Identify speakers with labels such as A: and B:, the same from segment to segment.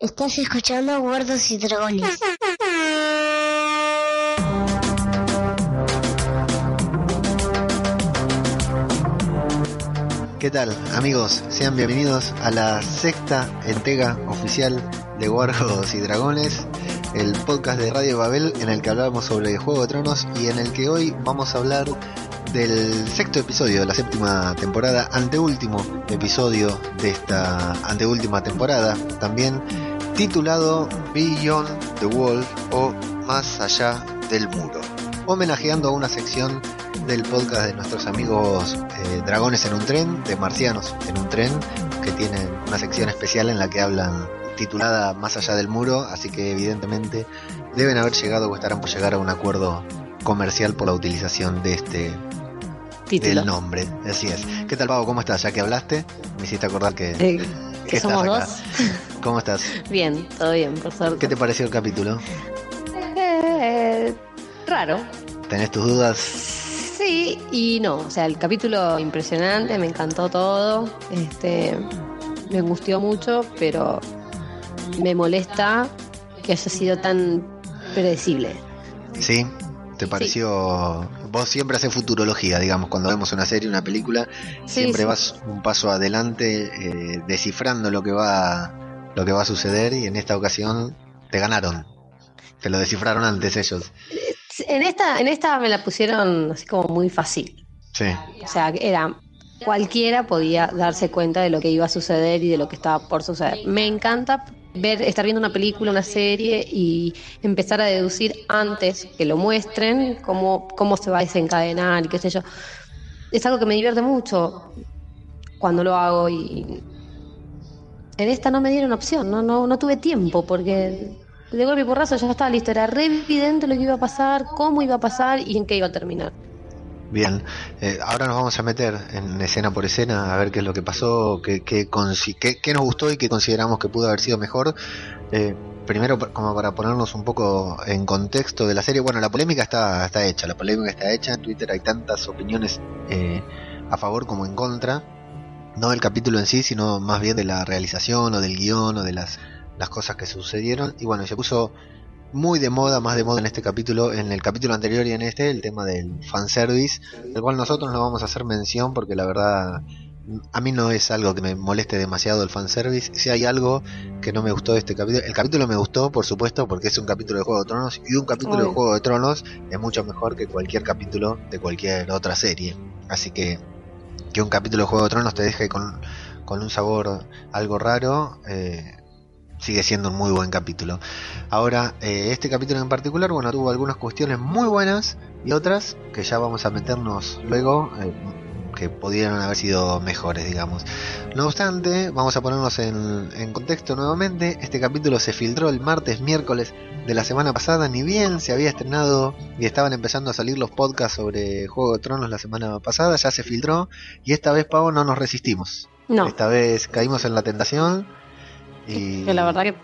A: Estás escuchando Gordos y Dragones.
B: ¿Qué tal, amigos? Sean bienvenidos a la sexta entrega oficial de Gordos y Dragones, el podcast de Radio Babel en el que hablamos sobre Juego de Tronos y en el que hoy vamos a hablar del sexto episodio de la séptima temporada, anteúltimo episodio de esta anteúltima temporada, también titulado Beyond the Wall o Más allá del muro, homenajeando a una sección del podcast de nuestros amigos eh, Dragones en un tren, de Marcianos en un tren, que tienen una sección especial en la que hablan titulada Más allá del muro, así que evidentemente deben haber llegado o estarán por llegar a un acuerdo comercial por la utilización de este
C: Título.
B: del nombre. Así es. ¿Qué tal, Pavo? ¿Cómo estás? Ya que hablaste, me hiciste acordar que,
C: Eh,
B: que
C: somos
B: acá.
C: dos.
B: ¿Cómo estás?
C: Bien, todo bien, por suerte.
B: ¿Qué te pareció el capítulo?
C: Eh, raro.
B: ¿Tenés tus dudas?
C: Sí y no. O sea, el capítulo impresionante, me encantó todo. Este, me angustió mucho, pero me molesta que haya sido tan predecible.
B: ¿Sí? ¿Te pareció...? Vos siempre haces futurología, digamos, cuando vemos una serie, una película,
C: Sí,
B: siempre
C: sí.
B: vas un paso adelante eh, descifrando lo que va lo que va a suceder y en esta ocasión te ganaron. Te lo descifraron antes ellos.
C: En esta, en esta me la pusieron así como muy fácil.
B: Sí.
C: O sea, era cualquiera podía darse cuenta de lo que iba a suceder y de lo que estaba por suceder. Me encanta ver, estar viendo una película, una serie y empezar a deducir antes que lo muestren cómo, cómo se va a desencadenar y qué sé yo. Es algo que me divierte mucho cuando lo hago y en esta no me dieron opción, no, no, no tuve tiempo porque de golpe y porrazo ya estaba listo, era re evidente lo que iba a pasar, cómo iba a pasar y en qué iba a terminar.
B: Bien, Eh, ahora nos vamos a meter en escena por escena a ver qué es lo que pasó, qué, qué, qué- qué nos gustó y qué consideramos que pudo haber sido mejor. Eh, primero, como para ponernos un poco en contexto de la serie, bueno, la polémica está, está hecha, la polémica está hecha, en Twitter hay tantas opiniones eh, a favor como en contra, no del capítulo en sí, sino más bien de la realización o del guion o de las, las cosas que sucedieron. Y bueno, se puso muy de moda, más de moda en este capítulo, en el capítulo anterior y en este, el tema del fanservice, del cual nosotros no vamos a hacer mención porque la verdad a mí no es algo que me moleste demasiado el fanservice. Si hay algo que no me gustó de este capítulo, el capítulo me gustó, por supuesto, porque es un capítulo de Juego de Tronos y un capítulo de. Juego de Tronos es mucho mejor que cualquier capítulo de cualquier otra serie. Así que que un capítulo de Juego de Tronos te deje con, con un sabor algo raro, eh, sigue siendo un muy buen capítulo. Ahora, eh, este capítulo en particular, bueno, tuvo algunas cuestiones muy buenas y otras que ya vamos a meternos luego, eh, que pudieron haber sido mejores, digamos. No obstante, vamos a ponernos en, en contexto nuevamente. Este capítulo se filtró el martes, miércoles de la semana pasada, ni bien se había estrenado y estaban empezando a salir los podcasts sobre Juego de Tronos la semana pasada, ya se filtró y esta vez, Pavo, no nos resistimos.
C: No.
B: Esta vez caímos en la tentación
C: Que la verdad que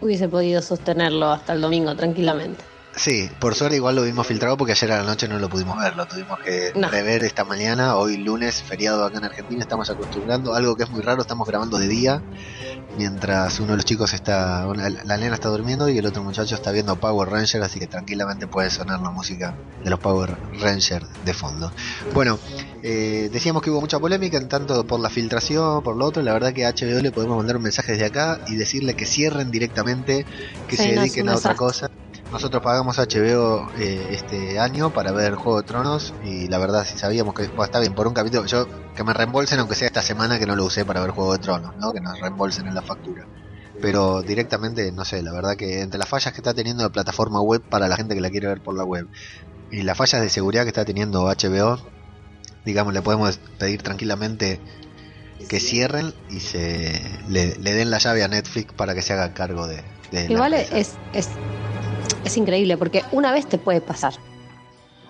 C: hubiese podido sostenerlo hasta el domingo tranquilamente.
B: Sí, por suerte igual lo vimos filtrado porque ayer a la noche no lo pudimos ver, lo tuvimos que
C: No.
B: rever esta mañana, hoy lunes, feriado acá en Argentina, estamos acostumbrando, algo que es muy raro, estamos grabando de día, mientras uno de los chicos está, una- la nena está durmiendo y el otro muchacho está viendo Power Ranger, así que tranquilamente puede sonar la música de los Power Ranger de fondo. Bueno, eh, decíamos que hubo mucha polémica, en tanto por la filtración, por lo otro, la verdad que a HBO le podemos mandar un mensaje desde acá y decirle que cierren directamente, que
C: Sí,
B: se dediquen a otra cosa. Nosotros pagamos HBO eh, este año para ver Juego de Tronos y la verdad si sabíamos que bueno, está bien por un capítulo yo que me reembolsen aunque sea esta semana que no lo usé para ver Juego de Tronos, ¿no? Que nos reembolsen en la factura. Pero directamente, no sé, la verdad que entre las fallas que está teniendo la plataforma web para la gente que la quiere ver por la web y las fallas de seguridad que está teniendo HBO, digamos, le podemos pedir tranquilamente que cierren y se le, le den la llave a Netflix para que se haga cargo de, de
C: Igual es, es increíble porque una vez te puede pasar.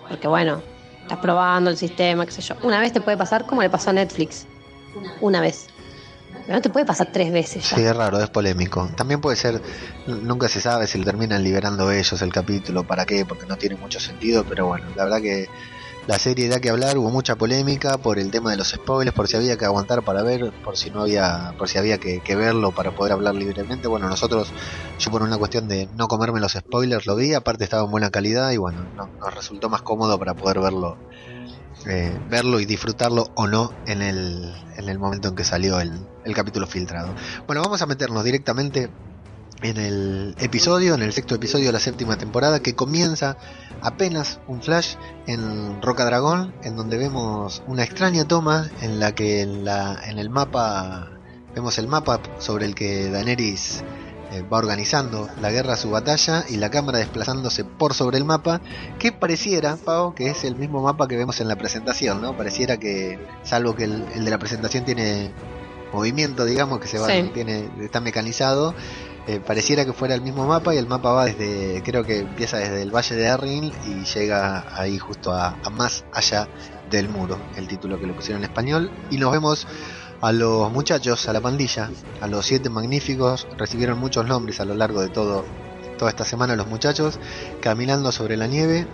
C: Porque bueno, estás probando el sistema, qué sé yo. Una vez te puede pasar como le pasó a Netflix. Una vez. Pero no te puede pasar tres veces ya.
B: Sí, es raro, es polémico. También puede ser, nunca se sabe si lo terminan liberando ellos el capítulo, para qué, porque no tiene mucho sentido, pero bueno, la verdad que la serie da que hablar, hubo mucha polémica por el tema de los spoilers, por si había que aguantar para ver, por si no había, por si había que, verlo para poder hablar libremente. Bueno, nosotros, yo por una cuestión de no comerme los spoilers lo vi, aparte estaba en buena calidad y bueno, nos resultó más cómodo para poder verlo, eh, verlo y disfrutarlo o no en el, en el momento en que salió el, el capítulo filtrado. Bueno, vamos a meternos directamente en el episodio, en el sexto episodio de la séptima temporada, que comienza apenas un flash en Roca Dragón, en donde vemos una extraña toma en la que en, la, en el mapa vemos el mapa sobre el que Daenerys eh, va organizando la guerra, su batalla, y la cámara desplazándose por sobre el mapa, que pareciera, Pau, que es el mismo mapa que vemos en la presentación, ¿no? Pareciera que, salvo que el, de la presentación tiene movimiento, digamos, que se va, tiene, está mecanizado, eh, pareciera que fuera el mismo mapa y el mapa va desde, creo que empieza desde el Valle de Arryn y llega ahí justo a, más allá del muro, el título que le pusieron en español. Y nos vemos a los muchachos, a la pandilla, a los siete magníficos, recibieron muchos nombres a lo largo de todo, toda esta semana los muchachos, caminando sobre la nieve.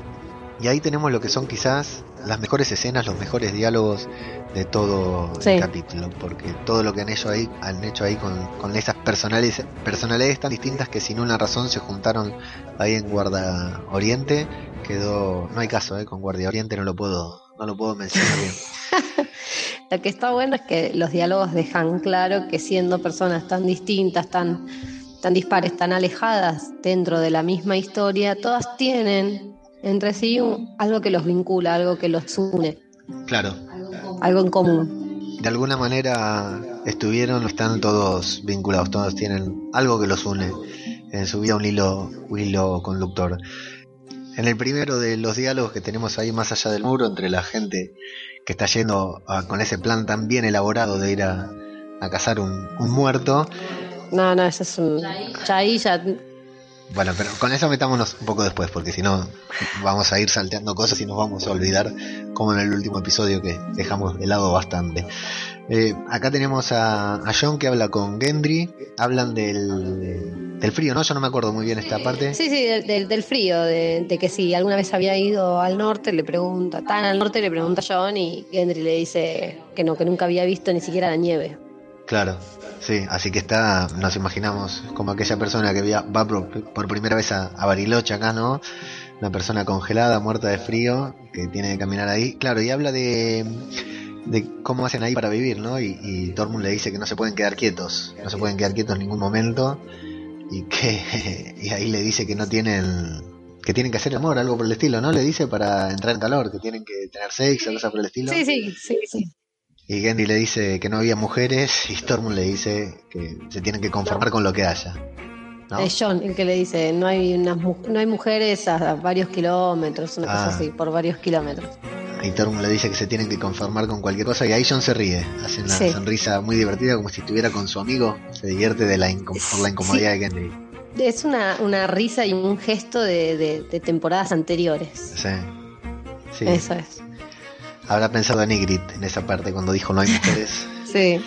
B: Y ahí tenemos lo que son quizás las mejores escenas, los mejores diálogos de todo el capítulo, porque todo lo que han hecho ahí, han hecho ahí con, con esas personalidades, personalidades tan distintas que sin una razón se juntaron ahí en Guarda Oriente, quedó, no hay caso, eh, con Guardia Oriente no lo puedo, no lo puedo mencionar bien.
C: lo que está bueno es que los diálogos dejan claro que siendo personas tan distintas, tan, tan dispares, tan alejadas dentro de la misma historia, todas tienen entre sí algo que los vincula, algo que los une.
B: Claro.
C: Algo en común.
B: De alguna manera estuvieron, están todos vinculados, todos tienen algo que los une en su vida, un hilo, un hilo conductor. En el primero de los diálogos que tenemos ahí más allá del muro entre la gente que está yendo con ese plan tan bien elaborado de ir a, cazar un, muerto.
C: No, no, ese es un... Ya ahí ya
B: bueno, pero con eso metámonos un poco después, porque si no vamos a ir salteando cosas y nos vamos a olvidar, como en el último episodio que dejamos de lado bastante. Eh, acá tenemos a, John que habla con Gendry, hablan del, del, frío, ¿no? Yo no me acuerdo muy bien esta parte.
C: Sí, sí, del, del frío, de, que si alguna vez había ido al norte, le pregunta, tan al norte le pregunta a John y Gendry le dice que no, que nunca había visto ni siquiera la nieve.
B: Claro, sí, así que está, nos imaginamos como aquella persona que va por, primera vez a, Bariloche acá, ¿no? Una persona congelada, muerta de frío, que tiene que caminar ahí. Claro, y habla de, de cómo hacen ahí para vivir, ¿no? Y, y Tormund le dice que no se pueden quedar quietos, no se pueden quedar quietos en ningún momento. Y que y ahí le dice que no tienen que tienen que hacer amor, algo por el estilo, ¿no? Le dice para entrar en calor, que tienen que tener sexo, cosas por el estilo.
C: Sí, sí, sí, sí.
B: Y Gendy le dice que no había mujeres y Stormund le dice que se tienen que conformar con lo que haya.
C: Es John el que le dice, no hay, unas, no hay mujeres a varios kilómetros, una cosa ah. así, por varios kilómetros.
B: Y Stormund le dice que se tienen que conformar con cualquier cosa y ahí John se ríe, hace una sonrisa muy divertida como si estuviera con su amigo, se divierte de la por la incomodidad de Gendy.
C: Es una, una risa y un gesto de, de temporadas anteriores.
B: Sí. sí.
C: Eso es.
B: Habrá pensado en Ygritte en esa parte cuando dijo no hay mujeres.
C: sí.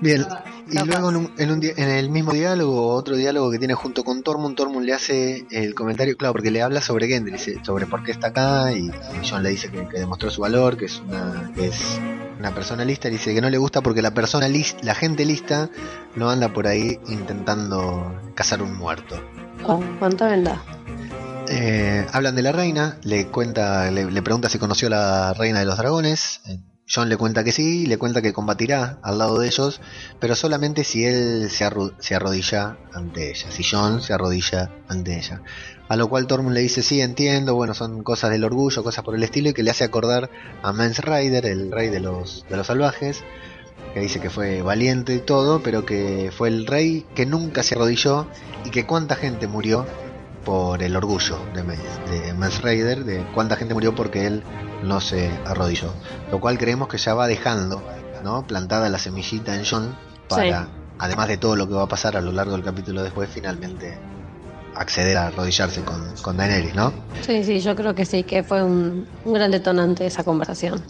B: Bien, y luego en, en, el mismo diálogo, otro diálogo que tiene junto con Tormund, Tormund le hace el comentario, claro, porque le habla sobre Gendry, sobre por qué está acá, y, John le dice que, demostró su valor, que es una, es una persona lista, y dice que no le gusta porque la persona lista, la gente lista no anda por ahí intentando cazar un muerto.
C: Oh, ¿Cuánta verdad?
B: Eh, hablan de la reina, le cuenta, le, pregunta si conoció a la reina de los dragones. John le cuenta que sí, le cuenta que combatirá al lado de ellos, pero solamente si él se, arrodilla ante ella, si John se arrodilla ante ella. A lo cual Tormund le dice, sí, entiendo, bueno, son cosas del orgullo, cosas por el estilo, y que le hace acordar a Mans Rider, el rey de los, de los salvajes, que dice que fue valiente y todo, pero que fue el rey que nunca se arrodilló y que cuánta gente murió por el orgullo de, de Raider, de cuánta gente murió porque él no se arrodilló. Lo cual creemos que ya va dejando ¿no? plantada la semillita en John para, además de todo lo que va a pasar a lo largo del capítulo después, finalmente acceder a arrodillarse con, con Daenerys, ¿no?
C: Sí, sí, yo creo que sí, que fue un, un gran detonante esa conversación.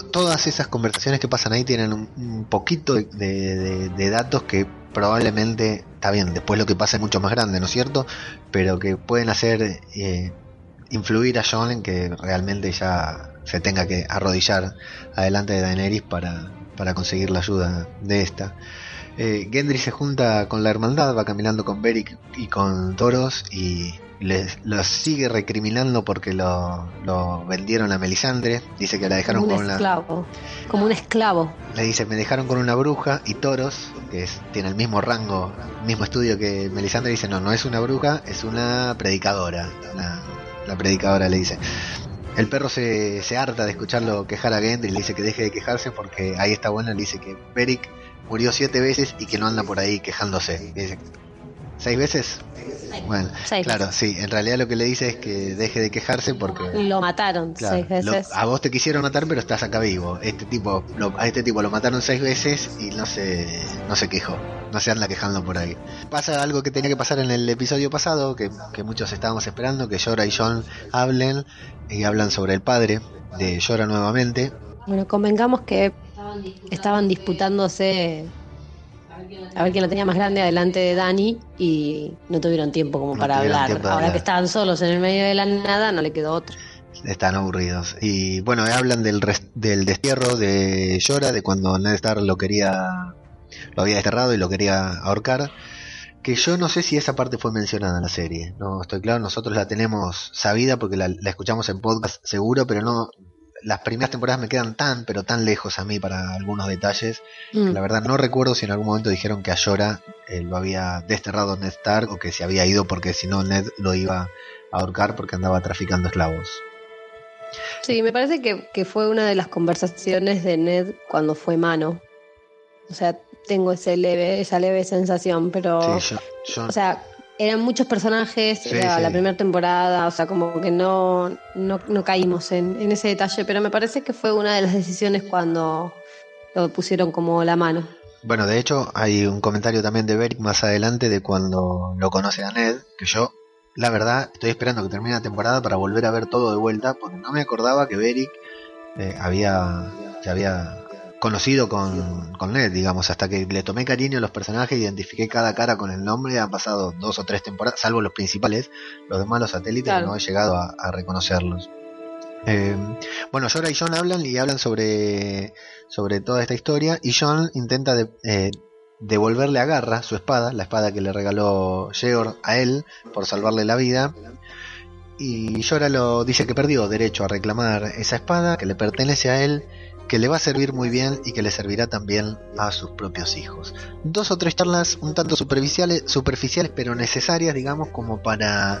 B: Todas esas conversaciones que pasan ahí tienen un, poquito de datos que probablemente, está bien, después lo que pasa es mucho más grande, ¿no es cierto? Pero que pueden hacer eh, influir a John en que realmente ya se tenga que arrodillar adelante de Daenerys para, para conseguir la ayuda de esta. Eh, Gendry se junta con la hermandad, va caminando con Beric y con Toros y les, los sigue recriminando porque lo, lo vendieron a Melisandre. Dice que la dejaron
C: como un
B: con una.
C: esclavo. Como un esclavo.
B: Le dice, me dejaron con una bruja y Toros, que es, tiene el mismo rango, el mismo estudio que Melisandre, dice, no, no es una bruja, es una predicadora. La, la predicadora le dice. El perro se, se harta de escucharlo quejar a Gendry, le dice que deje de quejarse porque ahí está bueno, le dice que Beric murió siete veces y que no anda por ahí quejándose. ¿Seis veces? Bueno,
C: Seis
B: claro, sí, en realidad lo que le dice es que deje de quejarse porque...
C: Lo mataron
B: Claro,
C: seis
B: lo-
C: veces.
B: a vos te quisieron matar, pero estás acá vivo. Este tipo, lo- a este tipo lo mataron seis veces y no se, no se quejó, no se anda quejando por ahí. Pasa algo que tenía que pasar en el episodio pasado, que, que muchos estábamos esperando, que Jorah y John hablen y hablan sobre el padre de Jorah nuevamente.
C: Bueno, convengamos que estaban disputándose a ver quién la tenía más grande adelante de Dani y no tuvieron tiempo como
B: No
C: para hablar. Ahora
B: hablar.
C: que estaban solos en el medio de la nada, no le quedó otro.
B: Están aburridos. Y bueno, hablan del, res- del destierro de Jorah, de cuando Ned Stark lo quería, lo había desterrado y lo quería ahorcar. Que yo no sé si esa parte fue mencionada en la serie. No estoy claro, nosotros la tenemos sabida porque la, la escuchamos en podcast seguro, pero no. Las primeras temporadas me quedan tan, pero tan lejos a mí para algunos detalles.
C: Mm.
B: La verdad no recuerdo si en algún momento dijeron que a Jorah eh, lo había desterrado Ned Stark o que se había ido porque si no Ned lo iba a ahorcar porque andaba traficando esclavos.
C: Sí, me parece que, que fue una de las conversaciones de Ned cuando fue mano. O sea, tengo ese leve, esa leve sensación, pero...
B: Sí, yo, yo-
C: O sea, eran muchos personajes,
B: Sí,
C: era
B: sí.
C: la primera temporada, o sea, como que no, no, no caímos en, en ese detalle, pero me parece que fue una de las decisiones cuando lo pusieron como la mano.
B: Bueno, de hecho, hay un comentario también de Beric más adelante de cuando lo conoce a Ned, que yo, la verdad, estoy esperando que termine la temporada para volver a ver todo de vuelta, porque no me acordaba que Beric eh, había, se había conocido con, con Ned, digamos, hasta que le tomé cariño a los personajes, identifiqué cada cara con el nombre, han pasado dos o tres temporadas, salvo los principales, los demás, los satélites,
C: Claro.
B: no he llegado a, a reconocerlos. Eh, bueno, Jorah y John hablan y hablan sobre, sobre toda esta historia y John intenta de- eh, devolverle a Garra su espada, la espada que le regaló Georg a él por salvarle la vida. Y Jorah lo dice que perdió derecho a reclamar esa espada que le pertenece a él, que le va a servir muy bien y que le servirá también a sus propios hijos. Dos o tres charlas un tanto superficiales, superficiales pero necesarias, digamos, como para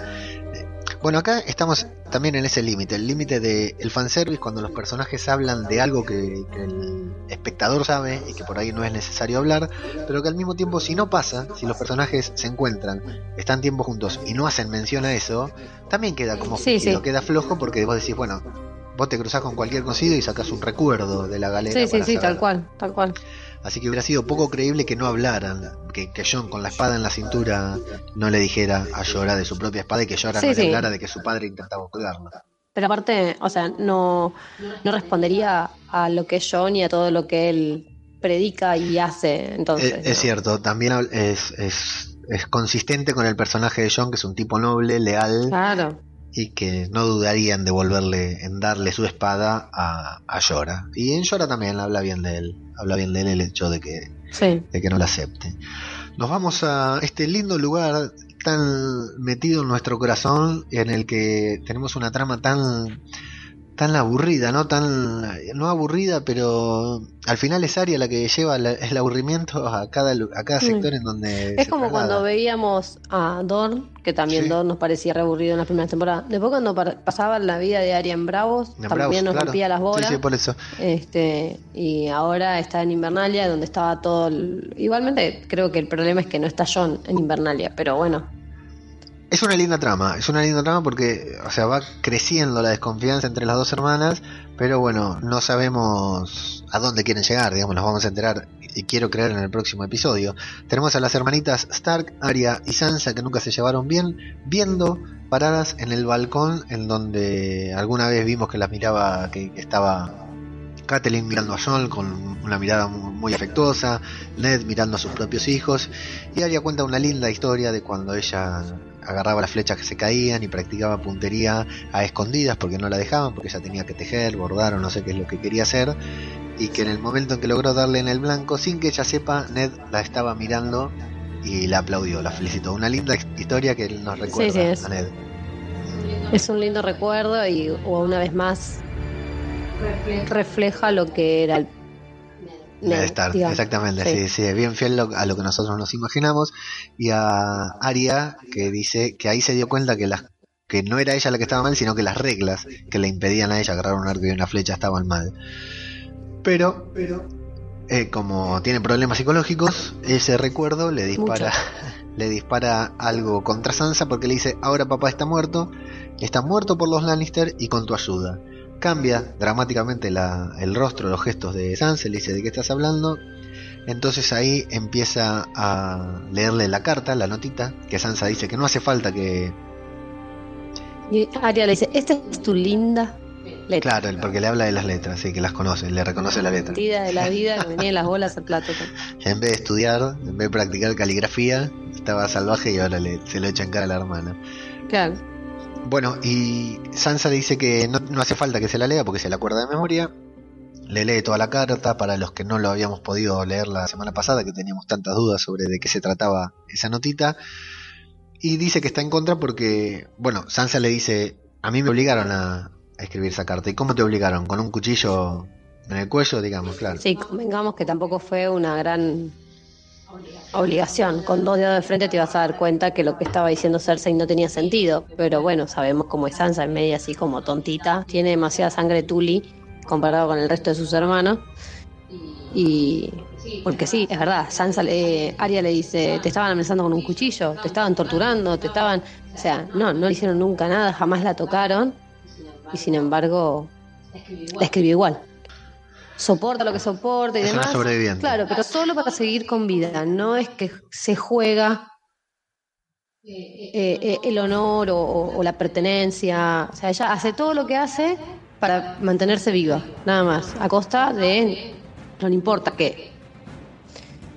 B: eh, bueno, acá estamos también en ese límite, el límite del fanservice cuando los personajes hablan de algo que, que el espectador sabe y que por ahí no es necesario hablar, pero que al mismo tiempo si no pasa, si los personajes se encuentran, están tiempo juntos y no hacen mención a eso, también queda como
C: Sí,
B: fingido,
C: sí.
B: queda flojo porque vos decís, bueno, vos te cruzás con cualquier conocido y sacás un recuerdo de la galera.
C: Sí, sí, sí, tal cual, tal cual.
B: Así que hubiera sido poco creíble que no hablaran, que, que John con la espada en la cintura no le dijera a Llora de su propia espada y que Llora
C: Sí,
B: no
C: sí.
B: le hablara de que su padre intentaba colgarla.
C: Pero aparte, o sea, no, no respondería a lo que es John y a todo lo que él predica y hace. Entonces,
B: Eh, Es, cierto, también es, es, es consistente con el personaje de John, que es un tipo noble, leal
C: Claro.
B: Y que no dudaría en devolverle, en darle su espada a, a Llora. Y en Llora también habla bien de él, habla bien de él el hecho de que
C: Sí.
B: de que no la acepte. Nos vamos a este lindo lugar tan metido en nuestro corazón en el que tenemos una trama tan tan aburrida, no tan no aburrida, pero al final es Aria la que lleva la- el aburrimiento a cada a cada
C: Mm.
B: sector en donde
C: Es
B: se
C: como
B: traslada.
C: cuando veíamos a Dorn, que también
B: Sí.
C: Dorn nos parecía re aburrido en las primeras temporadas. Después cuando pasaba la vida de Arya en Bravos,
B: En
C: también
B: Bravos,
C: nos
B: claro.
C: rompía las bolas.
B: Sí, sí, por eso.
C: Este, y ahora está en Invernalia, donde estaba todo. el- Igualmente, creo que el problema es que no está John en Invernalia, pero bueno.
B: Es una linda trama, es una linda trama porque, o sea, va creciendo la desconfianza entre las dos hermanas, pero bueno, no sabemos a dónde quieren llegar, digamos, nos vamos a enterar y quiero creer en el próximo episodio. Tenemos a las hermanitas Stark, Arya y Sansa que nunca se llevaron bien, viendo paradas en el balcón en donde alguna vez vimos que las miraba, que estaba Catelyn mirando a John con una mirada muy afectuosa, Ned mirando a sus propios hijos, y Arya cuenta una linda historia de cuando ella agarraba las flechas que se caían y practicaba puntería a escondidas porque no la dejaban, porque ella tenía que tejer, bordar o no sé qué es lo que quería hacer. Y que en el momento en que logró darle en el blanco, sin que ella sepa, Ned la estaba mirando y la aplaudió, la felicitó. Una linda historia que nos recuerda a Ned.
C: Es un lindo recuerdo y una vez más refleja lo que era el
B: estar, exactamente, sí. sí, bien fiel a lo que nosotros nos imaginamos. Y a Aria, que dice que ahí se dio cuenta que las que no era ella la que estaba mal, sino que las reglas que le impedían a ella agarrar un arco y una flecha estaban mal. Pero, pero eh, como tiene problemas psicológicos, ese recuerdo le dispara, le dispara algo contra Sansa porque le dice, ahora papá está muerto, está muerto por los Lannister y con tu ayuda cambia dramáticamente el rostro, los gestos de Sansa, le dice de qué estás hablando. Entonces ahí empieza a leerle la carta, la notita, que Sansa dice que no hace falta que...
C: Y Arya le dice, esta es tu linda letra.
B: Claro, porque le habla de las letras, sí, que las conoce, le reconoce la letra.
C: de la vida, que venía las bolas al plato.
B: en vez de estudiar, en vez de practicar caligrafía, estaba salvaje y ahora se lo echa en cara a la hermana.
C: Claro.
B: Bueno, y Sansa dice que no, hace falta que se la lea porque se la acuerda de memoria. Le lee toda la carta para los que no lo habíamos podido leer la semana pasada, que teníamos tantas dudas sobre de qué se trataba esa notita. Y dice que está en contra porque, bueno, Sansa le dice, a mí me obligaron a, a escribir esa carta. ¿Y cómo te obligaron? ¿Con un cuchillo en el cuello, digamos, claro?
C: Sí, convengamos que tampoco fue una gran obligación. Con dos dedos de frente te ibas a dar cuenta que lo que estaba diciendo Cersei no tenía sentido. Pero bueno, sabemos cómo es Sansa, en media así como tontita. Tiene demasiada sangre Tully comparado con el resto de sus hermanos. Y. Porque sí, es verdad. Sansa le. Arya le dice: Te estaban amenazando con un cuchillo, te estaban torturando, te estaban. O sea, no, no le hicieron nunca nada, jamás la tocaron. Y sin embargo, la escribió igual soporta lo que soporta y demás. Claro, pero solo para seguir con vida, no es que se juega eh, eh, el honor o, la pertenencia. O sea, ella hace todo lo que hace para mantenerse viva, nada más, a costa de no le importa qué.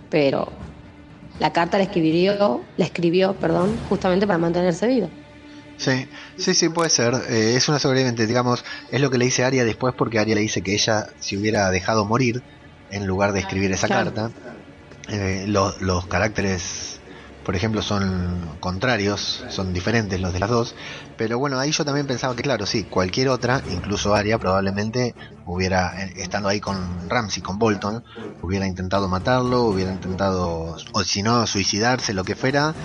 C: Pero la carta la escribió, la escribió, perdón, justamente para mantenerse viva.
B: Sí, sí, sí, puede ser. Eh, es una sobreviviente, digamos, es lo que le dice Aria después porque Aria le dice que ella si hubiera dejado morir en lugar de escribir esa carta, eh, los caracteres por ejemplo, son contrarios, son diferentes los de las dos. Pero bueno, ahí yo también pensaba que, claro, sí, cualquier otra, incluso Aria, probablemente hubiera, eh, estando ahí con Ramsey, con Bolton, hubiera intentado matarlo, hubiera intentado, o si no, suicidarse, lo que fuera.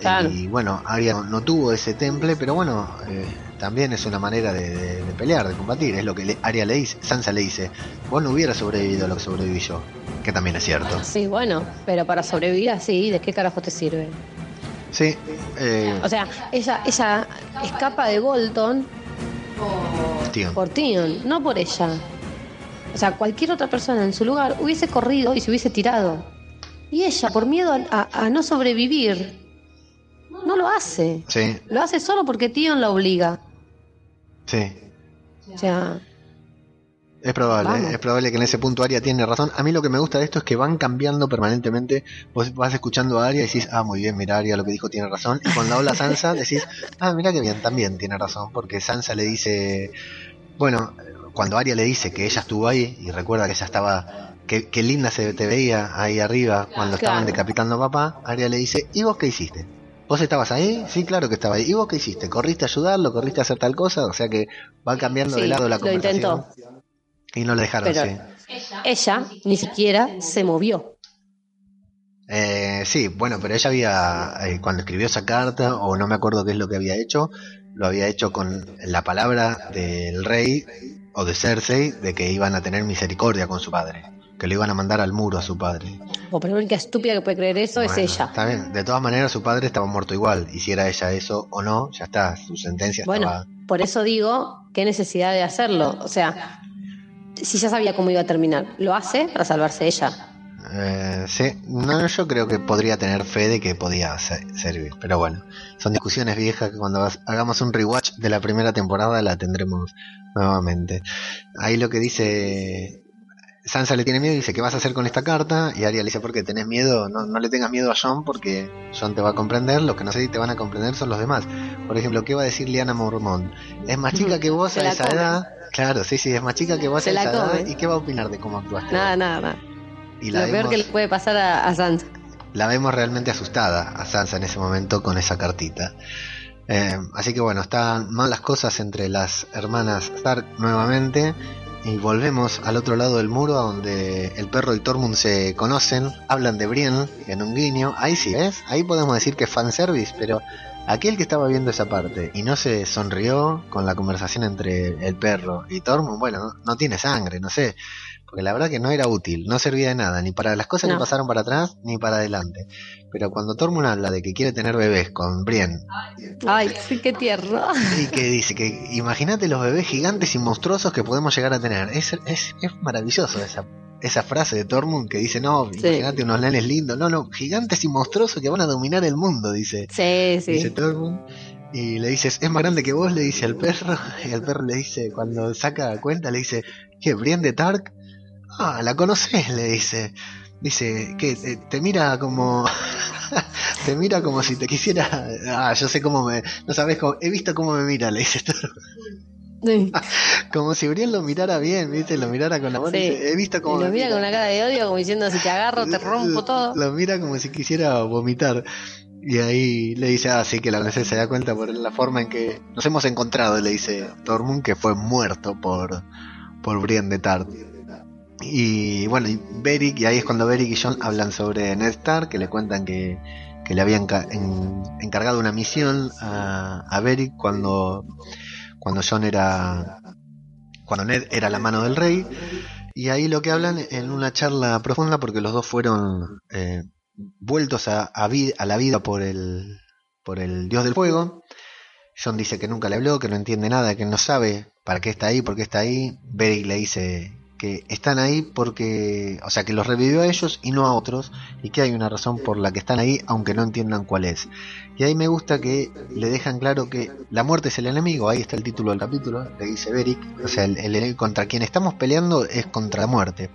B: Y bueno, Aria no, tuvo ese temple, pero bueno, eh, también es una manera de, pelear, de combatir. Es lo que Aria le dice, Sansa le dice, vos no hubieras sobrevivido a lo que sobreviví yo que también es cierto.
C: Sí, bueno, pero para sobrevivir así, ¿de qué carajo te sirve?
B: Sí. Eh...
C: O sea, ella, ella escapa de Bolton por Tion, no por ella. O sea, cualquier otra persona en su lugar hubiese corrido y se hubiese tirado. Y ella, por miedo a, a no sobrevivir, no lo hace.
B: Sí.
C: Lo hace solo porque Tion la obliga.
B: Sí.
C: O sea,
B: es probable, es probable que en ese punto Aria tiene razón. A mí lo que me gusta de esto es que van cambiando permanentemente. Vos vas escuchando a Aria y decís, ah, muy bien, mira, Aria lo que dijo tiene razón. Y cuando habla Sansa decís, ah, mira que bien, también tiene razón. Porque Sansa le dice, bueno, cuando Aria le dice que ella estuvo ahí y recuerda que ella estaba, que, linda se te veía ahí arriba cuando estaban decapitando a papá, Aria le dice, ¿y vos qué hiciste? ¿Vos estabas ahí? Sí, claro que estaba ahí. ¿Y vos qué hiciste? ¿Corriste a ayudarlo? ¿Corriste a hacer tal cosa? O sea que va cambiando de lado la conversación. Lo intentó. Y no le dejaron,
C: sí. Ella ni siquiera se movió.
B: Eh, sí, bueno, pero ella había, eh, cuando escribió esa carta, o no me acuerdo qué es lo que había hecho, lo había hecho con la palabra del rey o de Cersei de que iban a tener misericordia con su padre, que le iban a mandar al muro a su padre.
C: O pero la única estúpida que puede creer eso es ella.
B: Está bien, de todas maneras su padre estaba muerto igual, hiciera ella eso o no, ya está, su sentencia
C: bueno, Por eso digo, qué necesidad de hacerlo, o sea, si ya sabía cómo iba a terminar. Lo hace para salvarse ella.
B: Eh, sí, no, yo creo que podría tener fe de que podía servir, pero bueno, son discusiones viejas que cuando hagamos un rewatch de la primera temporada la tendremos nuevamente. Ahí lo que dice Sansa le tiene miedo y dice, ¿qué vas a hacer con esta carta? Y Arya le dice, ¿por qué tenés miedo? No, no le tengas miedo a John porque John te va a comprender, los que no sé si te van a comprender son los demás. Por ejemplo, ¿qué va a decir Liana Mormont? Es más chica que vos a esa edad. Claro, sí, sí, es más chica que vos a
C: come.
B: ¿Y qué va a opinar de cómo actuaste?
C: Nada, nada, nada.
B: Y la
C: Lo peor
B: vemos,
C: que le puede pasar a, a Sansa.
B: la vemos realmente asustada a Sansa en ese momento con esa cartita. Eh, así que bueno, están mal las cosas entre las hermanas Stark nuevamente. Y volvemos al otro lado del muro donde el perro y Tormund se conocen, hablan de Brienne en un guiño. Ahí sí, ¿ves? Ahí podemos decir que es fanservice, pero aquel que estaba viendo esa parte y no se sonrió con la conversación entre el perro y Tormund, bueno, no, no tiene sangre, no sé. Porque la verdad que no era útil, no servía de nada, ni para las cosas
C: No.
B: que pasaron para atrás, ni para adelante. Pero cuando Tormund habla de que quiere tener bebés con Brienne
C: Ay, sí, qué tierno.
B: y que dice que imagínate los bebés gigantes y monstruosos que podemos llegar a tener. Es, es, es maravilloso esa, esa frase de Tormund que dice, no,
C: Sí.
B: imagínate unos nenes lindos. No, no, gigantes y monstruosos que van a dominar el mundo, dice,
C: Sí,
B: dice
C: sí.
B: Tormund. Y le dices, es más grande que vos, le dice al perro. Y el perro le dice, cuando saca cuenta, le dice, ¿qué? ¿Brienne de Tark? Ah, la conoces, le dice. Dice, que te, te mira como. te mira como si te quisiera. Ah, yo sé cómo me. No sabes cómo. He visto cómo me mira, le dice Tormund.
C: Sí.
B: Como si Brienne lo mirara bien, ¿viste? Lo mirara con amor.
C: Sí.
B: dice, He visto cómo.
C: Y lo mira con una cara de odio, como diciendo: si te agarro, te rompo todo.
B: Lo mira como si quisiera vomitar. Y ahí le dice, ah, sí, que la princesa se da cuenta por la forma en que nos hemos encontrado, le dice Tormund, que fue muerto por, por Brienne de Tart. Y bueno, y Beric, y ahí es cuando Beric y John hablan sobre Ned Stark, que le cuentan que, que le habían ca- en- encargado una misión a, a Beric cuando, cuando John era. cuando Ned era la mano del rey. Y ahí lo que hablan en una charla profunda, porque los dos fueron eh, vueltos a, la vida por el, por el dios del fuego. John dice que nunca le habló, que no entiende nada, que no sabe para qué está ahí, por qué está ahí. Beric le dice que están ahí porque, o sea, que los revivió a ellos y no a otros, y que hay una razón por la que están ahí, aunque no entiendan cuál es. Y ahí me gusta que le dejan claro que la muerte es el enemigo, ahí está el título del capítulo, le dice Beric, o sea, el, el enemigo contra quien estamos peleando es contra la muerte.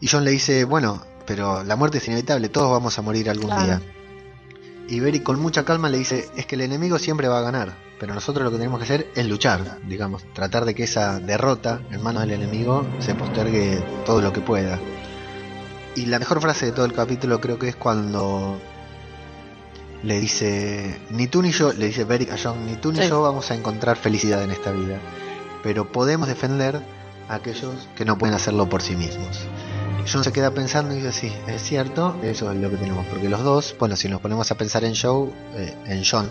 B: Y John le dice, bueno, pero la muerte es inevitable, todos vamos a morir algún
C: Claro.
B: día. Y Beric con mucha calma le dice, es que el enemigo siempre va a ganar, pero nosotros lo que tenemos que hacer es luchar, digamos, tratar de que esa derrota en manos del enemigo se postergue todo lo que pueda. Y la mejor frase de todo el capítulo creo que es cuando le dice, ni tú ni yo, le dice Beric a John, ni tú ni
C: Sí.
B: yo vamos a encontrar felicidad en esta vida, pero podemos defender a aquellos que no pueden hacerlo por sí mismos. John se queda pensando y dice, sí, es cierto, eso es lo que tenemos, porque los dos, bueno, si nos ponemos a pensar en Joe, eh, en John,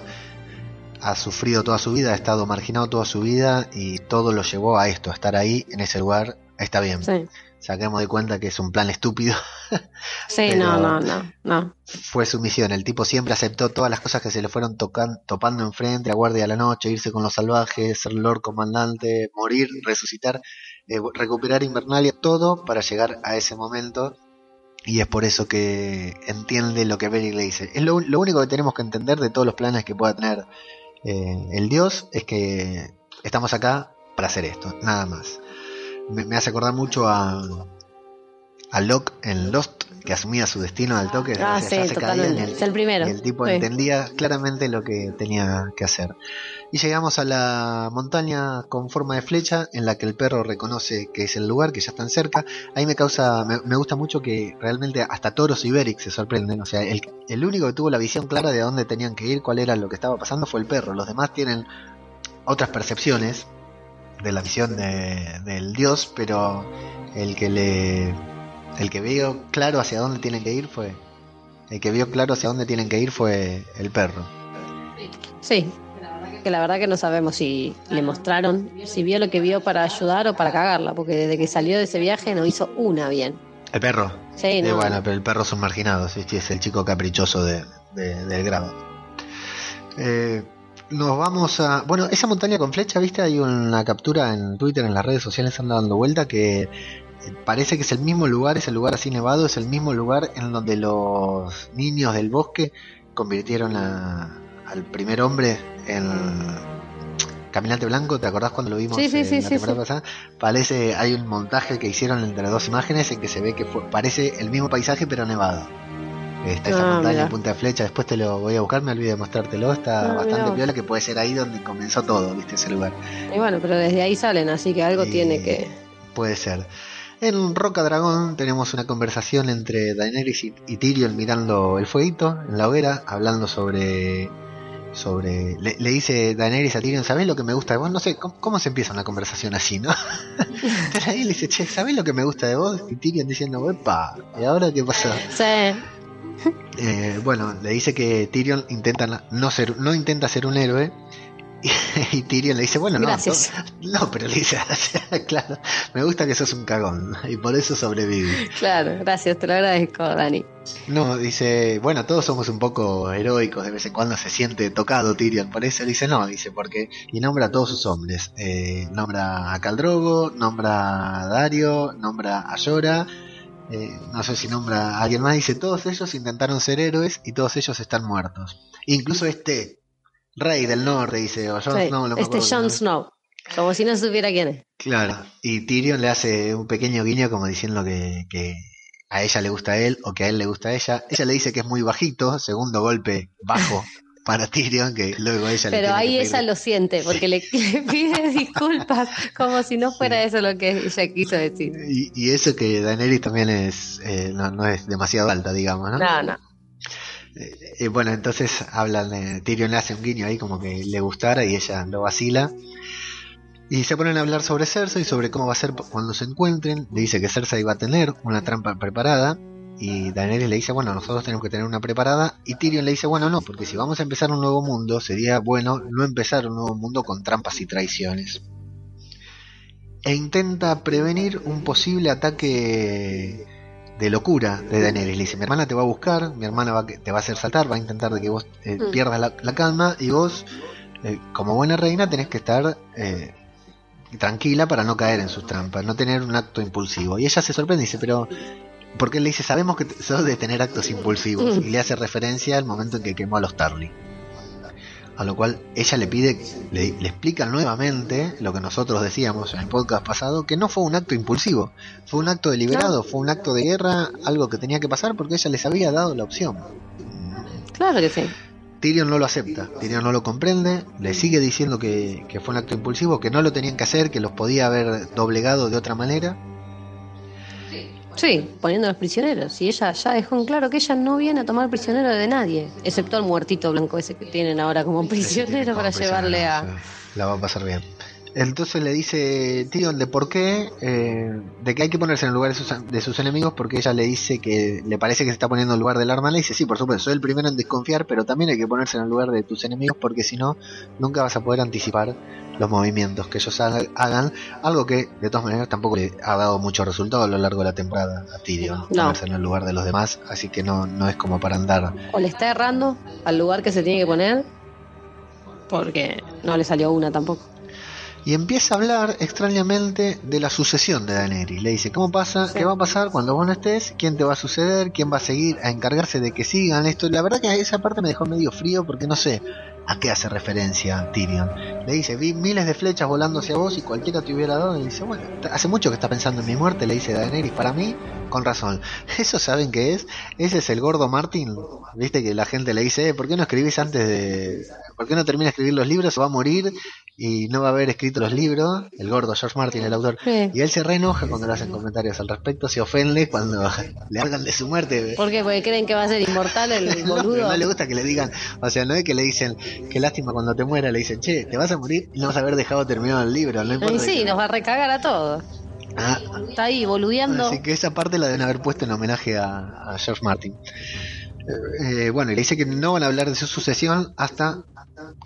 B: ha sufrido toda su vida, ha estado marginado toda su vida y todo lo llevó a esto, a estar ahí, en ese lugar, está bien.
C: Sí,
B: Saquemos de cuenta que es un plan estúpido,
C: sí no, no, no, no.
B: fue su misión, el tipo siempre aceptó todas las cosas que se le fueron tocan, topando enfrente, la guardia de la noche, irse con los salvajes, ser Lord Comandante, morir, resucitar, eh, recuperar Invernalia, todo para llegar a ese momento. Y es por eso que entiende lo que Beric le dice. Es lo, lo único que tenemos que entender de todos los planes que pueda tener eh, el dios, es que estamos acá para hacer esto, nada más. Me, me hace acordar mucho a, a Locke en Lost, que asumía su destino al toque.
C: Ah,
B: o sea, ya
C: sí,
B: se caía en
C: totalmente.
B: el-
C: Es el primero.
B: y el tipo
C: Sí.
B: entendía claramente lo que tenía que hacer. Y llegamos a la montaña con forma de flecha, en la que el perro reconoce que es el lugar, que ya están cerca. Ahí me causa, me, me gusta mucho que realmente hasta Toros y Beric se sorprenden. O sea, el, el único que tuvo la visión clara de a dónde tenían que ir, cuál era lo que estaba pasando, fue el perro. Los demás tienen otras percepciones de la visión de- del dios, pero el que le el que vio claro hacia dónde tienen que ir fue el que vio claro hacia dónde tienen que ir fue el perro.
C: Sí, que la verdad que no sabemos si le mostraron, si vio lo que vio para ayudar o para cagarla, porque desde que salió de ese viaje no hizo una bien.
B: El perro.
C: Sí,
B: Eh,
C: no.
B: bueno, pero el perro es un marginado, sí, sí, es el chico caprichoso de, de- del grado. Eh, nos vamos a... Bueno, esa montaña con flecha, ¿viste? Hay una captura en Twitter, en las redes sociales, anda dando vuelta que parece que es el mismo lugar, es el lugar así nevado, es el mismo lugar en donde los niños del bosque convirtieron a- al primer hombre en, Caminante Blanco, ¿te acordás cuando lo vimos
C: Sí, sí, sí,
B: la
C: sí,
B: temporada pasada? Parece, hay un montaje que hicieron entre las dos imágenes en que se ve que fue- parece el mismo paisaje pero nevado. Está esa
C: Ah,
B: montaña en Punta de Flecha, después te lo voy a buscar, me olvidé de mostrártelo, está
C: Ah,
B: bastante
C: vos.
B: piola que puede ser ahí donde comenzó todo, viste, ese lugar.
C: Y bueno, pero desde ahí salen, así que algo
B: Y
C: tiene que.
B: Puede ser. En Roca Dragón tenemos una conversación entre Daenerys y, Tyrion mirando el fueguito en la hoguera, hablando sobre. sobre le, le dice Daenerys a Tyrion, ¿sabés lo que me gusta de vos? No sé, ¿cómo, cómo se empieza una conversación así, no? Entonces ahí le dice, che, ¿sabés lo que me gusta de vos? Y Tyrion diciendo, ¡epa! ¿Y ahora qué pasó?
C: Sí,
B: Eh, bueno, le dice que Tyrion intenta no ser, no intenta ser un héroe. Y, Tyrion le dice, bueno, no,
C: Gracias.
B: no, pero le dice, claro, me gusta que sos un cagón y por eso sobrevive.
C: claro, gracias, te lo agradezco, Dani.
B: No, dice, bueno, todos somos un poco heroicos, de vez en cuando se siente tocado Tyrion, por eso le dice, no, dice, porque, y nombra a todos sus hombres, eh, nombra a Caldrogo, nombra a Dario, nombra a Llora, eh, no sé si nombra a alguien más, dice, todos ellos intentaron ser héroes y todos ellos están muertos. Incluso este rey del norte, dice, o Jon
C: Sí,
B: Snow, no me
C: este Jon Snow, como si no supiera quién es.
B: Claro, y Tyrion le hace un pequeño guiño como diciendo que, que a ella le gusta a él o que a él le gusta a ella. Ella le dice que es muy bajito, segundo golpe bajo para Tyrion, que luego ella le
C: Pero
B: tiene
C: ahí
B: que
C: ella lo siente, porque le, le pide disculpas, como si no fuera eso lo que ella quiso decir.
B: Y, y eso que Daenerys también es eh, no, no es demasiado alta, digamos, ¿no?
C: No, no.
B: Eh, eh, bueno, entonces hablan, eh, Tyrion le hace un guiño ahí como que le gustara y ella lo vacila. Y se ponen a hablar sobre Cersei y sobre cómo va a ser cuando se encuentren. Le dice que Cersei va a tener una trampa preparada. Y Daenerys le dice, bueno, nosotros tenemos que tener una preparada. Y Tyrion le dice, bueno, no, porque si vamos a empezar un nuevo mundo, sería bueno no empezar un nuevo mundo con trampas y traiciones. E intenta prevenir un posible ataque de locura de Daenerys. Le dice, mi hermana te va a buscar, mi hermana va, te va a hacer saltar, va a intentar de que vos eh,
C: Mm.
B: pierdas la, la calma y vos, eh, como buena reina, tenés que estar eh, tranquila para no caer en sus trampas, no tener un acto impulsivo. Y ella se sorprende y dice, pero... Porque él le dice, sabemos que sos de tener actos impulsivos.
C: Mm.
B: Y le hace referencia al momento en que quemó a los Tarly. A lo cual ella le pide, le, le explica nuevamente lo que nosotros decíamos en el podcast pasado, que no fue un acto impulsivo, fue un acto deliberado, fue un acto de guerra, algo que tenía que pasar porque ella les había dado la opción.
C: Claro que sí.
B: Tyrion no lo acepta, Tyrion no lo comprende, le sigue diciendo que, que fue un acto impulsivo, que no lo tenían que hacer, que los podía haber doblegado de otra manera.
C: Sí, poniendo a los prisioneros. Y ella ya dejó en claro que ella no viene a tomar prisionero de nadie, excepto al muertito blanco ese que tienen ahora como prisionero para llevarle a.
B: La va a pasar bien. Entonces le dice Tyrion de por qué, eh, de que hay que ponerse en el lugar de sus, de sus enemigos, porque ella le dice que le parece que se está poniendo en el lugar del arma. Le dice, sí, por supuesto, soy el primero en desconfiar, pero también hay que ponerse en el lugar de tus enemigos, porque si no, nunca vas a poder anticipar los movimientos que ellos haga- hagan. Algo que, de todas maneras, tampoco le ha dado mucho resultado a lo largo de la temporada a Tyrion, ponerse en el lugar de los demás, así que no, no es como para andar
C: O le está errando al lugar que se tiene que poner, porque no le salió una tampoco.
B: Y empieza a hablar extrañamente de la sucesión de Daenerys. Le dice, ¿cómo pasa?
C: Sí.
B: ¿Qué va a pasar cuando vos no estés? ¿Quién te va a suceder? ¿Quién va a seguir a encargarse de que sigan esto? La verdad que esa parte me dejó medio frío porque no sé a qué hace referencia Tyrion. Le dice, vi miles de flechas volando hacia vos y cualquiera te hubiera dado. Y dice, bueno, hace mucho que está pensando en mi muerte, le dice Daenerys, para mí, con razón. ¿Eso saben qué es? Ese es el gordo Martin. Viste que la gente le dice, "Eh, ¿por qué no escribís antes de... ¿Por qué no termina de escribir los libros? Se va a morir y no va a haber escrito los libros. El gordo George Martin, el autor.
C: Sí.
B: Y él se reenoja cuando le hacen comentarios al respecto, se ofende cuando le hablan de su muerte.
C: ¿Por qué? Porque creen que va a ser inmortal el
B: No,
C: boludo.
B: no le gusta que le digan, o sea, no es que le dicen, qué lástima cuando te muera, le dicen, che, te vas a morir y no vas a haber dejado terminado el libro, no importa.
C: Y sí, nos va a recagar a todos.
B: Ah,
C: Está ahí boludeando.
B: Así que esa parte la deben haber puesto en homenaje a, a George Martin. Eh, eh, bueno, y le dice que no van a hablar de su sucesión hasta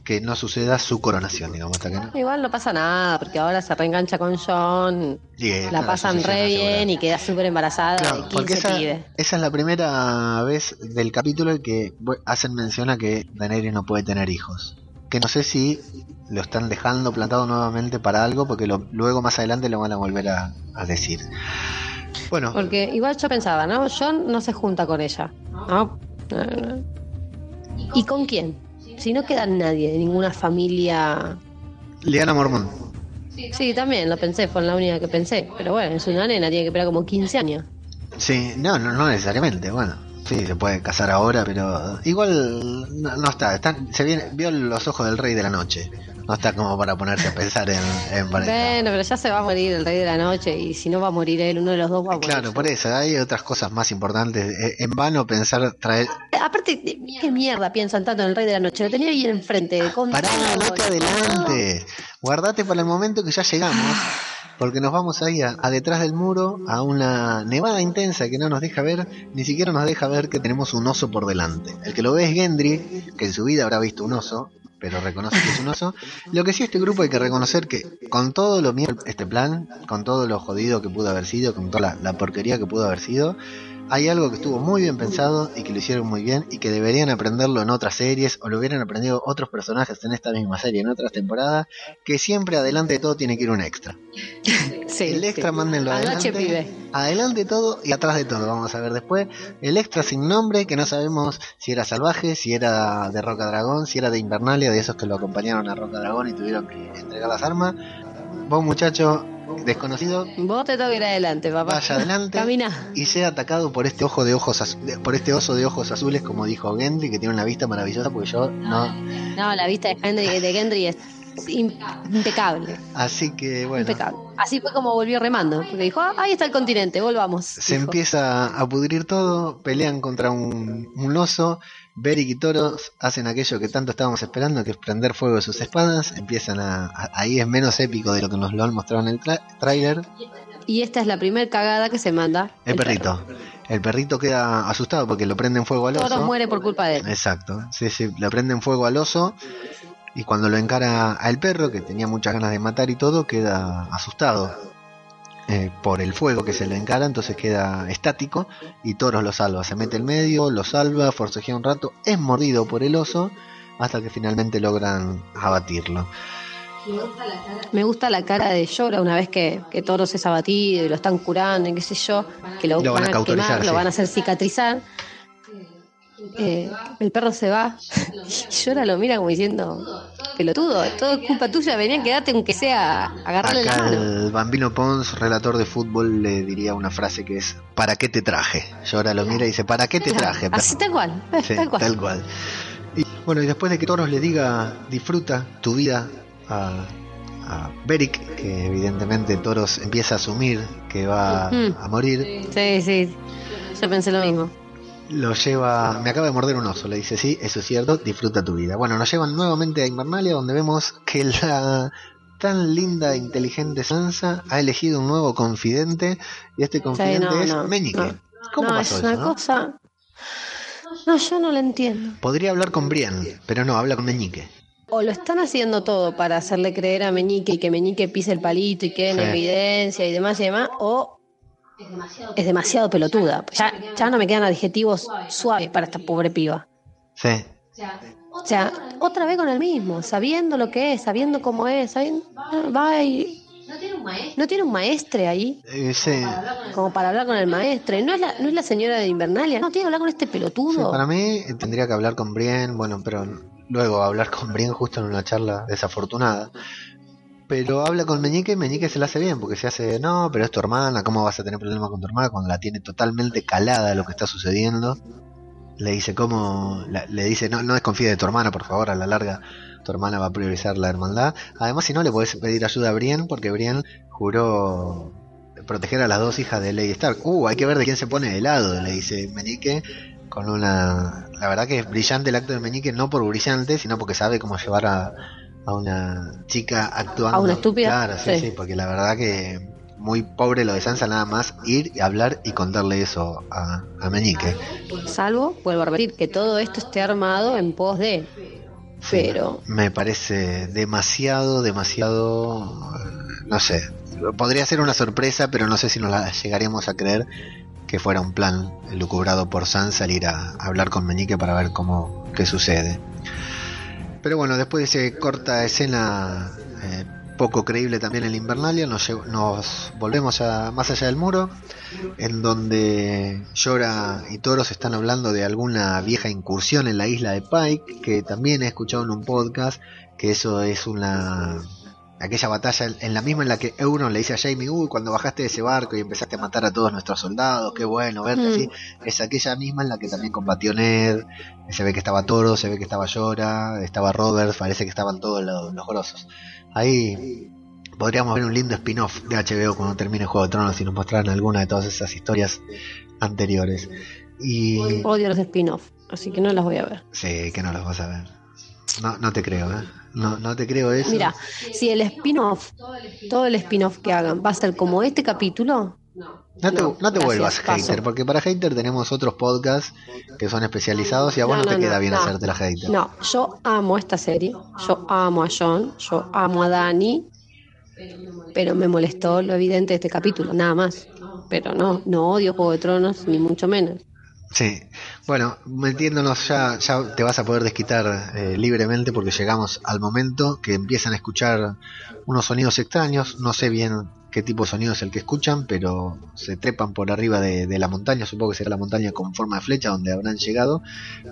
B: que no suceda su coronación, digamos, hasta que no.
C: Igual no pasa nada, porque ahora se reengancha con John,
B: Y, eh,
C: la pasan re bien y queda súper embarazada
B: Claro,
C: de
B: porque
C: 15
B: esa,
C: pibes.
B: esa es la primera vez del capítulo en que hacen mención a que Daenerys no puede tener hijos. Que no sé si lo están dejando plantado nuevamente para algo, porque lo- luego más adelante lo van a volver a, a decir. Bueno,
C: Porque igual yo pensaba, ¿no? John no se junta con ella, ¿no? ¿Y con quién? Si no queda nadie, ninguna familia
B: Liana Mormón.
C: Sí, también lo pensé, fue la única que pensé. Pero bueno, es una nena, tiene que esperar como 15 años.
B: Sí, no, no, no necesariamente, bueno. Sí, se puede casar ahora, pero igual no, no está, está. Se viene, vio los ojos del rey de la noche. No está como para ponerse a pensar en, en.
C: Bueno, pero ya se va a morir el rey de la noche y si no va a morir él, uno de los dos va a morir.
B: Claro, por eso, hay otras cosas más importantes. Eh, En vano pensar traer...
C: Aparte, ¿qué mierda piensan tanto en el rey de la noche? Lo tenía ahí enfrente. Con
B: Pará, no te adelante. Guardate para el momento que ya llegamos, porque nos vamos ahí a, a detrás del muro, a una nevada intensa que no nos deja ver, ni siquiera nos deja ver que tenemos un oso por delante. El que lo ve es Gendry, que en su vida habrá visto un oso, pero reconoce que es un oso. Lo que sí este grupo hay que reconocer que con todo lo mío este plan, con todo lo jodido que pudo haber sido, con toda la, la porquería que pudo haber sido, hay algo que estuvo muy bien pensado y que lo hicieron muy bien y que deberían aprenderlo en otras series o lo hubieran aprendido otros personajes en esta misma serie, en otras temporadas, que siempre adelante de todo tiene que ir un extra.
C: Sí,
B: el extra
C: sí.
B: mándenlo adelante.
C: pibe.
B: Adelante todo y atrás de todo, vamos a ver después. El extra sin nombre, que no sabemos si era salvaje, si era de Roca Dragón, si era de Invernalia, de esos que lo acompañaron a Roca Dragón y tuvieron que entregar las armas. Vos muchacho desconocido,
C: Vos te toca ir adelante, papá.
B: vaya adelante
C: Camina.
B: y sea atacado por este ojo de ojos por este oso de ojos azules como dijo Gendry que tiene una vista maravillosa porque yo no
C: No, la vista de Gendry, de Gendry es im- impecable.
B: así que bueno
C: Impecable. Así fue como volvió remando. Porque dijo, ah, ahí está el continente, volvamos.
B: se
C: dijo.
B: empieza a pudrir todo pelean contra un, un oso Beric y Toros hacen aquello que tanto estábamos esperando que es prender fuego de sus espadas. Empiezan a, a- ahí es menos épico de lo que nos lo han mostrado en el tráiler.
C: Y esta es la primer cagada que se manda.
B: el perrito. el perrito queda asustado porque lo prenden fuego al oso.
C: Todos muere por culpa de él.
B: Exacto, sí, sí, le prenden fuego al oso. Y cuando lo encara al perro, que tenía muchas ganas de matar y todo, queda asustado eh, por el fuego que se le encara, entonces queda estático y Toros lo salva, se mete en medio, lo salva, forcejea un rato, es mordido por el oso hasta que finalmente logran abatirlo.
C: Me gusta la cara de Llora una vez que, que Toros es abatido y lo están curando y qué sé yo, que lo,
B: Lo van
C: van,
B: a
C: a quemar, lo van a hacer cicatrizar. Eh, el perro se va y Llora lo mira como diciendo, pelotudo, todo es culpa tuya, venían a quedarte aunque sea agarrarle la
B: Acá
C: mano.
B: el Bambino Pons, relator de fútbol, le diría una frase que es ¿Para qué te traje? Llora lo mira y dice ¿Para qué te traje?
C: Así tal cual,
B: Sí,
C: tal cual.
B: tal cual. Y bueno, y después de que Toros le diga disfruta tu vida a, a Beric, que evidentemente Toros empieza a asumir que va
C: Ujú.
B: a morir,
C: Sí, sí, yo pensé lo mismo.
B: Lo lleva, me acaba de morder un oso, le dice, sí, eso es cierto, disfruta tu vida. Bueno, nos llevan nuevamente a Invernalia, donde vemos que la tan linda e inteligente Sansa ha elegido un nuevo confidente, y este confidente
C: no,
B: es
C: no,
B: Meñique.
C: no.
B: ¿Cómo pasó
C: es una cosa... No, yo no lo entiendo.
B: Podría hablar con Brian, pero no, habla con Meñique.
C: O lo están haciendo todo para hacerle creer a Meñique y que Meñique pise el palito y quede en
B: Sí.
C: evidencia y demás y demás, o es demasiado pelotuda. Ya, ya no me quedan adjetivos suaves para esta pobre piba.
B: Sí,
C: O sea, otra vez con el mismo, sabiendo lo que es, sabiendo cómo es, sabiendo, va y... ¿No tiene un maestre ahí?
B: eh, sí.
C: Como para hablar con el maestre. ¿No es la, no es la señora de Invernalia? No, tiene que hablar con este
B: Sí,
C: pelotudo.
B: para mí eh, tendría que hablar con Brienne, bueno, pero luego hablar con Brienne justo en una charla desafortunada. Pero habla con Meñique y Meñique se la hace bien, porque se hace, no, pero es tu hermana, ¿cómo vas a tener problemas con tu hermana cuando la tiene totalmente calada lo que está sucediendo? Le dice, ¿cómo? la- le dice, no, no desconfíe de tu hermana, por favor, a la larga tu hermana va a priorizar la hermandad. Además, si no, le podés pedir ayuda a Brienne, porque Brienne juró proteger a las dos hijas de Lady Stark. Uh, hay que ver de quién se pone de lado, le dice Meñique, con una... La verdad que es brillante el acto de Meñique, no por brillante, sino porque sabe cómo llevar a, a una chica actuando.
C: ¿A una estúpida?
B: Claro, sí,
C: Sí.
B: sí, porque la verdad que muy pobre lo de Sansa nada más ir y hablar y contarle eso a, a Meñique.
C: Salvo, vuelvo a repetir, que todo esto esté armado en pos de...
B: Sí,
C: Pero...
B: me parece demasiado, demasiado, eh, no sé. Podría ser una sorpresa, pero no sé si nos la llegaríamos a creer que fuera un plan lucubrado por Sansa el ir a, a hablar con Meñique para ver cómo qué sucede. Pero bueno, después de esa corta escena eh, poco creíble también en Invernalia, nos, nos volvemos a más allá del muro, en donde Llora y Toros están hablando de alguna vieja incursión en la isla de Pike, que también he escuchado en un podcast, que eso es una aquella batalla en la misma en la que Euron le dice a Jamie, uy, cuando bajaste de ese barco y empezaste a matar a todos nuestros soldados, qué bueno verte
C: Mm.
B: así, es aquella misma en la que también combatió Ned, se ve que estaba Toro, se ve que estaba Llora, estaba Robert, parece que estaban todos los, los grosos. Ahí podríamos ver un lindo spin-off de HBO cuando termine Juego de Tronos y nos mostraran alguna de todas esas historias anteriores. Y
C: Odio los spin-off, así que no las voy a ver.
B: sí, que no los vas a ver. No, no te creo, ¿eh? No, no te creo eso.
C: Mira, si el spin-off, todo el spin-off que hagan va a ser como este capítulo,
B: No te,
C: No,
B: no te
C: gracias,
B: vuelvas
C: paso.
B: hater, porque para hater tenemos otros podcasts que son especializados y a vos no,
C: No,
B: te
C: no,
B: queda
C: no,
B: bien
C: no.
B: hacerte la hater.
C: no, yo amo esta serie, yo amo a John, yo amo a Dani, pero me molestó lo evidente de este capítulo, nada más. Pero no, no odio Juego de Tronos, ni mucho menos.
B: Sí, bueno, metiéndonos ya, ya te vas a poder desquitar eh, libremente porque llegamos al momento que empiezan a escuchar unos sonidos extraños, no sé bien qué tipo de sonido es el que escuchan, pero se trepan por arriba de, de la montaña, supongo que será la montaña con forma de flecha donde habrán llegado,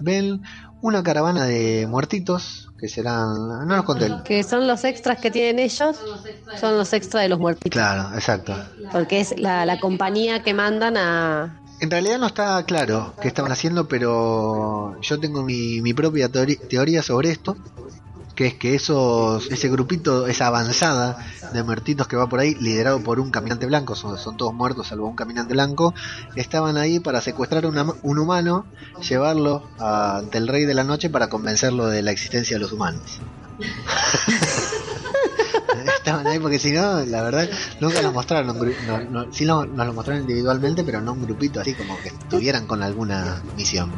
B: ven una caravana de muertitos que serán, no nos conté,
C: Que son los extras que tienen ellos, son los extras de los muertitos.
B: claro, exacto,
C: Porque es la, la compañía que mandan a...
B: En realidad no está claro qué estaban haciendo, pero yo tengo mi, mi propia teoría sobre esto, que es que esos ese grupito, esa avanzada de muertitos que va por ahí, liderado por un caminante blanco, son, son todos muertos salvo un caminante blanco, estaban ahí para secuestrar a un humano, llevarlo ante el rey de la noche para convencerlo de la existencia de los humanos. Estaban ahí porque si no, la verdad, nunca los mostraron. un gru- no, no- sí lo- nos lo mostraron individualmente, pero no un grupito así como que estuvieran con alguna misión.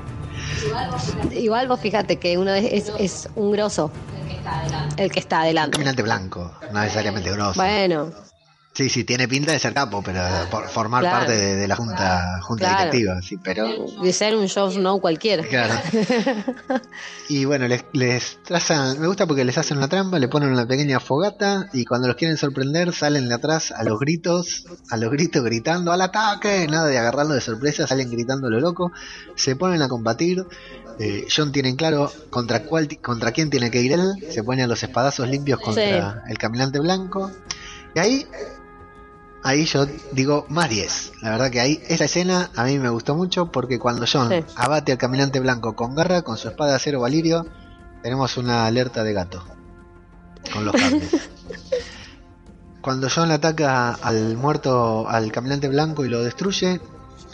C: Igual vos fíjate que uno es, es, es un grosso, el que está
B: Un
C: adelante.
B: caminante blanco, no necesariamente grosso.
C: Bueno,
B: Sí, sí, tiene pinta de ser capo, pero por formar
C: Claro.
B: parte de, de la junta, junta
C: Claro.
B: directiva, sí, pero
C: de ser un Jon Snow cualquiera.
B: Claro. Y bueno, les, les trazan, me gusta porque les hacen una trampa, le ponen una pequeña fogata y cuando los quieren sorprender salen de atrás a los gritos, a los gritos gritando al ataque, nada de agarrarlo de sorpresa, salen gritando lo loco, se ponen a combatir. Eh, John tiene en claro contra cuál, contra quién tiene que ir él, se pone a los espadazos limpios contra el caminante blanco. Y ahí Ahí yo digo más 10. La verdad que ahí esa escena a mí me gustó mucho porque cuando John
C: Sí.
B: abate al caminante blanco con garra, con su espada de acero valirio, tenemos una alerta de gato. Con los cables. cuando John ataca al muerto, al caminante blanco y lo destruye,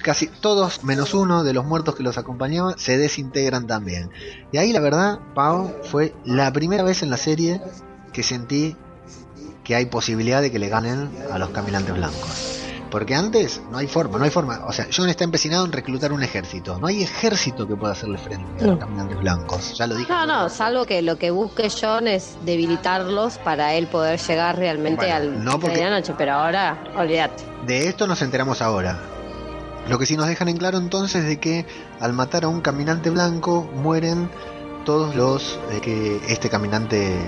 B: casi todos menos uno de los muertos que los acompañaba se desintegran también. Y ahí la verdad, Pau, fue la primera vez en la serie que sentí que hay posibilidad de que le ganen a los caminantes blancos. Porque antes no hay forma, no hay forma. O sea, John está empecinado en reclutar un ejército. No hay ejército que pueda hacerle frente a los caminantes blancos. Ya lo dije.
C: No, no, salvo que lo que busque John es debilitarlos para él poder llegar realmente
B: Bueno,
C: al
B: no porque-
C: de la noche, pero ahora, olvídate.
B: De esto nos enteramos ahora. Lo que sí nos dejan en claro entonces de que al matar a un caminante blanco mueren todos los eh, que este caminante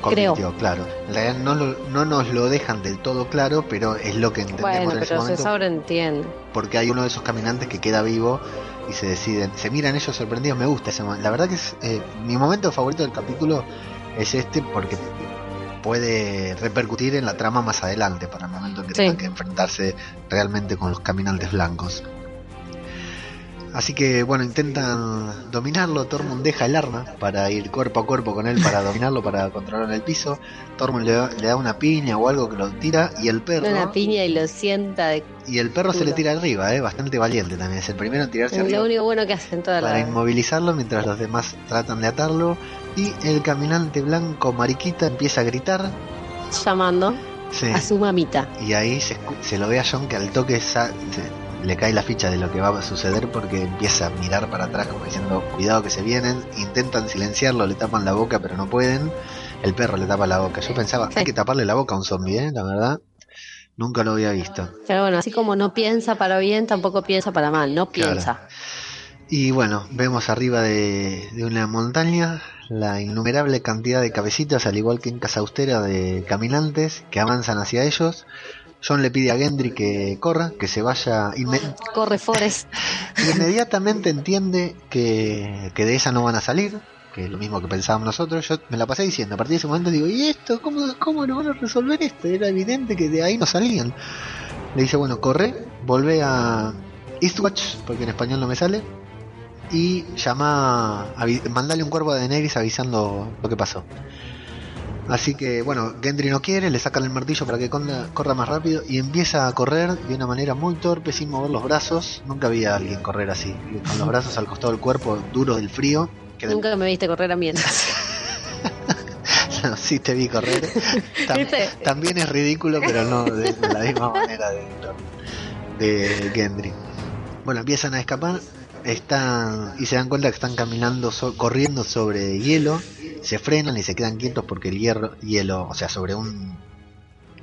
B: convirtió, claro. En realidad no, lo- no nos lo dejan del todo claro, pero es lo que entendemos
C: Bueno,
B: en ese
C: pero se sobreentiende.
B: porque hay uno de esos caminantes que queda vivo y se deciden, se miran ellos sorprendidos, me gusta ese momento. La verdad que es eh, mi momento favorito del capítulo es este porque puede repercutir en la trama más adelante para el momento en que
C: Sí.
B: tengan que enfrentarse realmente con los caminantes blancos. Así que bueno, intentan dominarlo, Tormund deja el arma para ir cuerpo a cuerpo con él para dominarlo, para controlar el piso. Tormund le, da- le da una piña o algo que lo tira y el perro
C: Una piña y lo sienta de...
B: y el perro se le tira arriba, ¿eh? bastante valiente también. Es el primero en tirarse
C: Es
B: arriba
C: lo único bueno que hacen toda
B: para
C: la...
B: inmovilizarlo mientras los demás tratan de atarlo. Y el caminante blanco mariquita empieza a gritar.
C: llamando
B: Sí.
C: a su mamita.
B: Y ahí se, se lo ve a John que al toque sa- se- le cae la ficha de lo que va a suceder porque empieza a mirar para atrás como diciendo cuidado que se vienen. Intentan silenciarlo, le tapan la boca pero no pueden. El perro le tapa la boca. Yo pensaba,
C: Sí.
B: hay que taparle la boca a un zombie, ¿eh? La verdad. Nunca lo había visto.
C: Pero bueno, así como no piensa para bien, tampoco piensa para mal, no
B: Claro.
C: piensa.
B: Y bueno, vemos arriba de, de una montaña la innumerable cantidad de cabecitas, al igual que en Casa Austera, de caminantes que avanzan hacia ellos. John le pide a Gendry que corra, que se vaya. inme-
C: Corre Forest.
B: inmediatamente entiende que, que de esa no van a salir, que es lo mismo que pensábamos nosotros. Yo me la pasé diciendo, a partir de ese momento digo, ¿y esto? ¿Cómo, cómo lo van a resolver esto? Era evidente que de ahí no salían. Le dice, bueno, corre, volvé a Eastwatch, porque en español no me sale, y llama, mandale un cuervo a Daenerys avisando lo que pasó. Así que, bueno, Gendry no quiere, le sacan el martillo para que corra más rápido y empieza a correr de una manera muy torpe, sin mover los brazos. Nunca había alguien correr así, con los brazos al costado del cuerpo, duros del frío. Que de-
C: Nunca me viste correr a mientras.
B: No, sí te vi correr. Tam-
C: ¿Viste?
B: también es ridículo, pero no de, de la misma manera de, de Gendry. Bueno, empiezan a escapar están y se dan cuenta que están caminando, so- corriendo sobre hielo. Se frenan y se quedan quietos porque el hierro, hielo, o sea, sobre un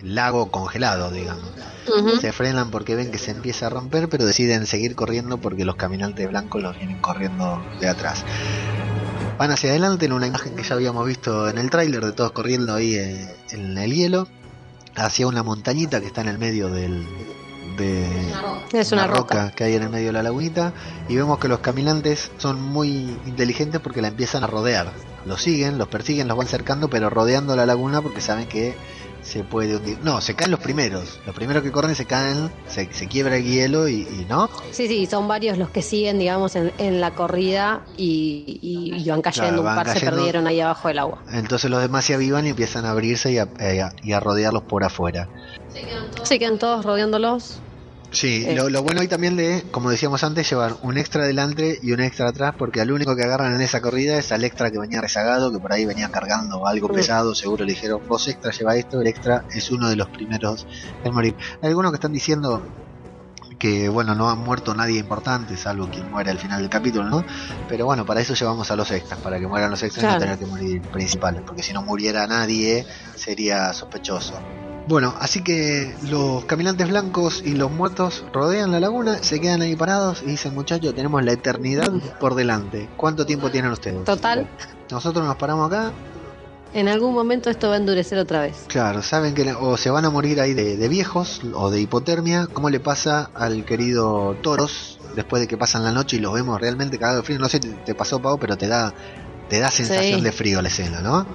B: lago congelado, digamos. Se frenan porque ven que se empieza a romper, pero deciden seguir corriendo porque los caminantes blancos los vienen corriendo de atrás. Van hacia adelante en una imagen que ya habíamos visto en el tráiler de todos corriendo ahí eh, en el hielo, hacia una montañita que está en el medio del, de
C: Es una roca.
B: que hay en el medio de la lagunita y vemos que los caminantes son muy inteligentes porque la empiezan a rodear. Los siguen, los persiguen, los van cercando, pero rodeando la laguna porque saben que se puede hundir. No, se caen los primeros. Los primeros que corren se caen, se, se quiebra el hielo y, y no.
C: Sí, sí, son varios los que siguen, digamos, en, en la corrida y, y- y van cayendo.
B: Claro,
C: un par se
B: cayendo.
C: perdieron ahí abajo del agua.
B: Entonces los demás se avivan y empiezan a abrirse y a, eh, a- y a rodearlos por afuera.
C: Se quedan todos rodeándolos.
B: Sí,
C: Eh.
B: lo, lo bueno ahí también de, como decíamos antes, llevar un extra adelante y un extra atrás, porque al único que agarran en esa corrida es al extra que venía rezagado, que por ahí venía cargando algo pesado, seguro le dijeron, vos extra lleva esto, el extra es uno de los primeros en morir. Hay algunos que están diciendo que, bueno, no ha muerto nadie importante, salvo quien muera al final del capítulo, ¿no? Pero bueno, para eso llevamos a los extras, para que mueran los extras y no tener que morir principales, porque si no muriera nadie sería sospechoso. Bueno, así que los caminantes blancos y los muertos rodean la laguna, se quedan ahí parados y dicen, muchachos, tenemos la eternidad por delante. ¿Cuánto tiempo tienen ustedes?
C: Total,
B: Nosotros nos paramos acá,
C: en algún momento esto va a endurecer otra vez.
B: claro, saben que o se van a morir ahí de, de viejos o de hipotermia, como le pasa al querido Toros después de que pasan la noche y los vemos realmente cagados de frío. No sé si te, te pasó, Pau, pero te da, te da sensación
C: Sí.
B: de frío la escena, ¿no?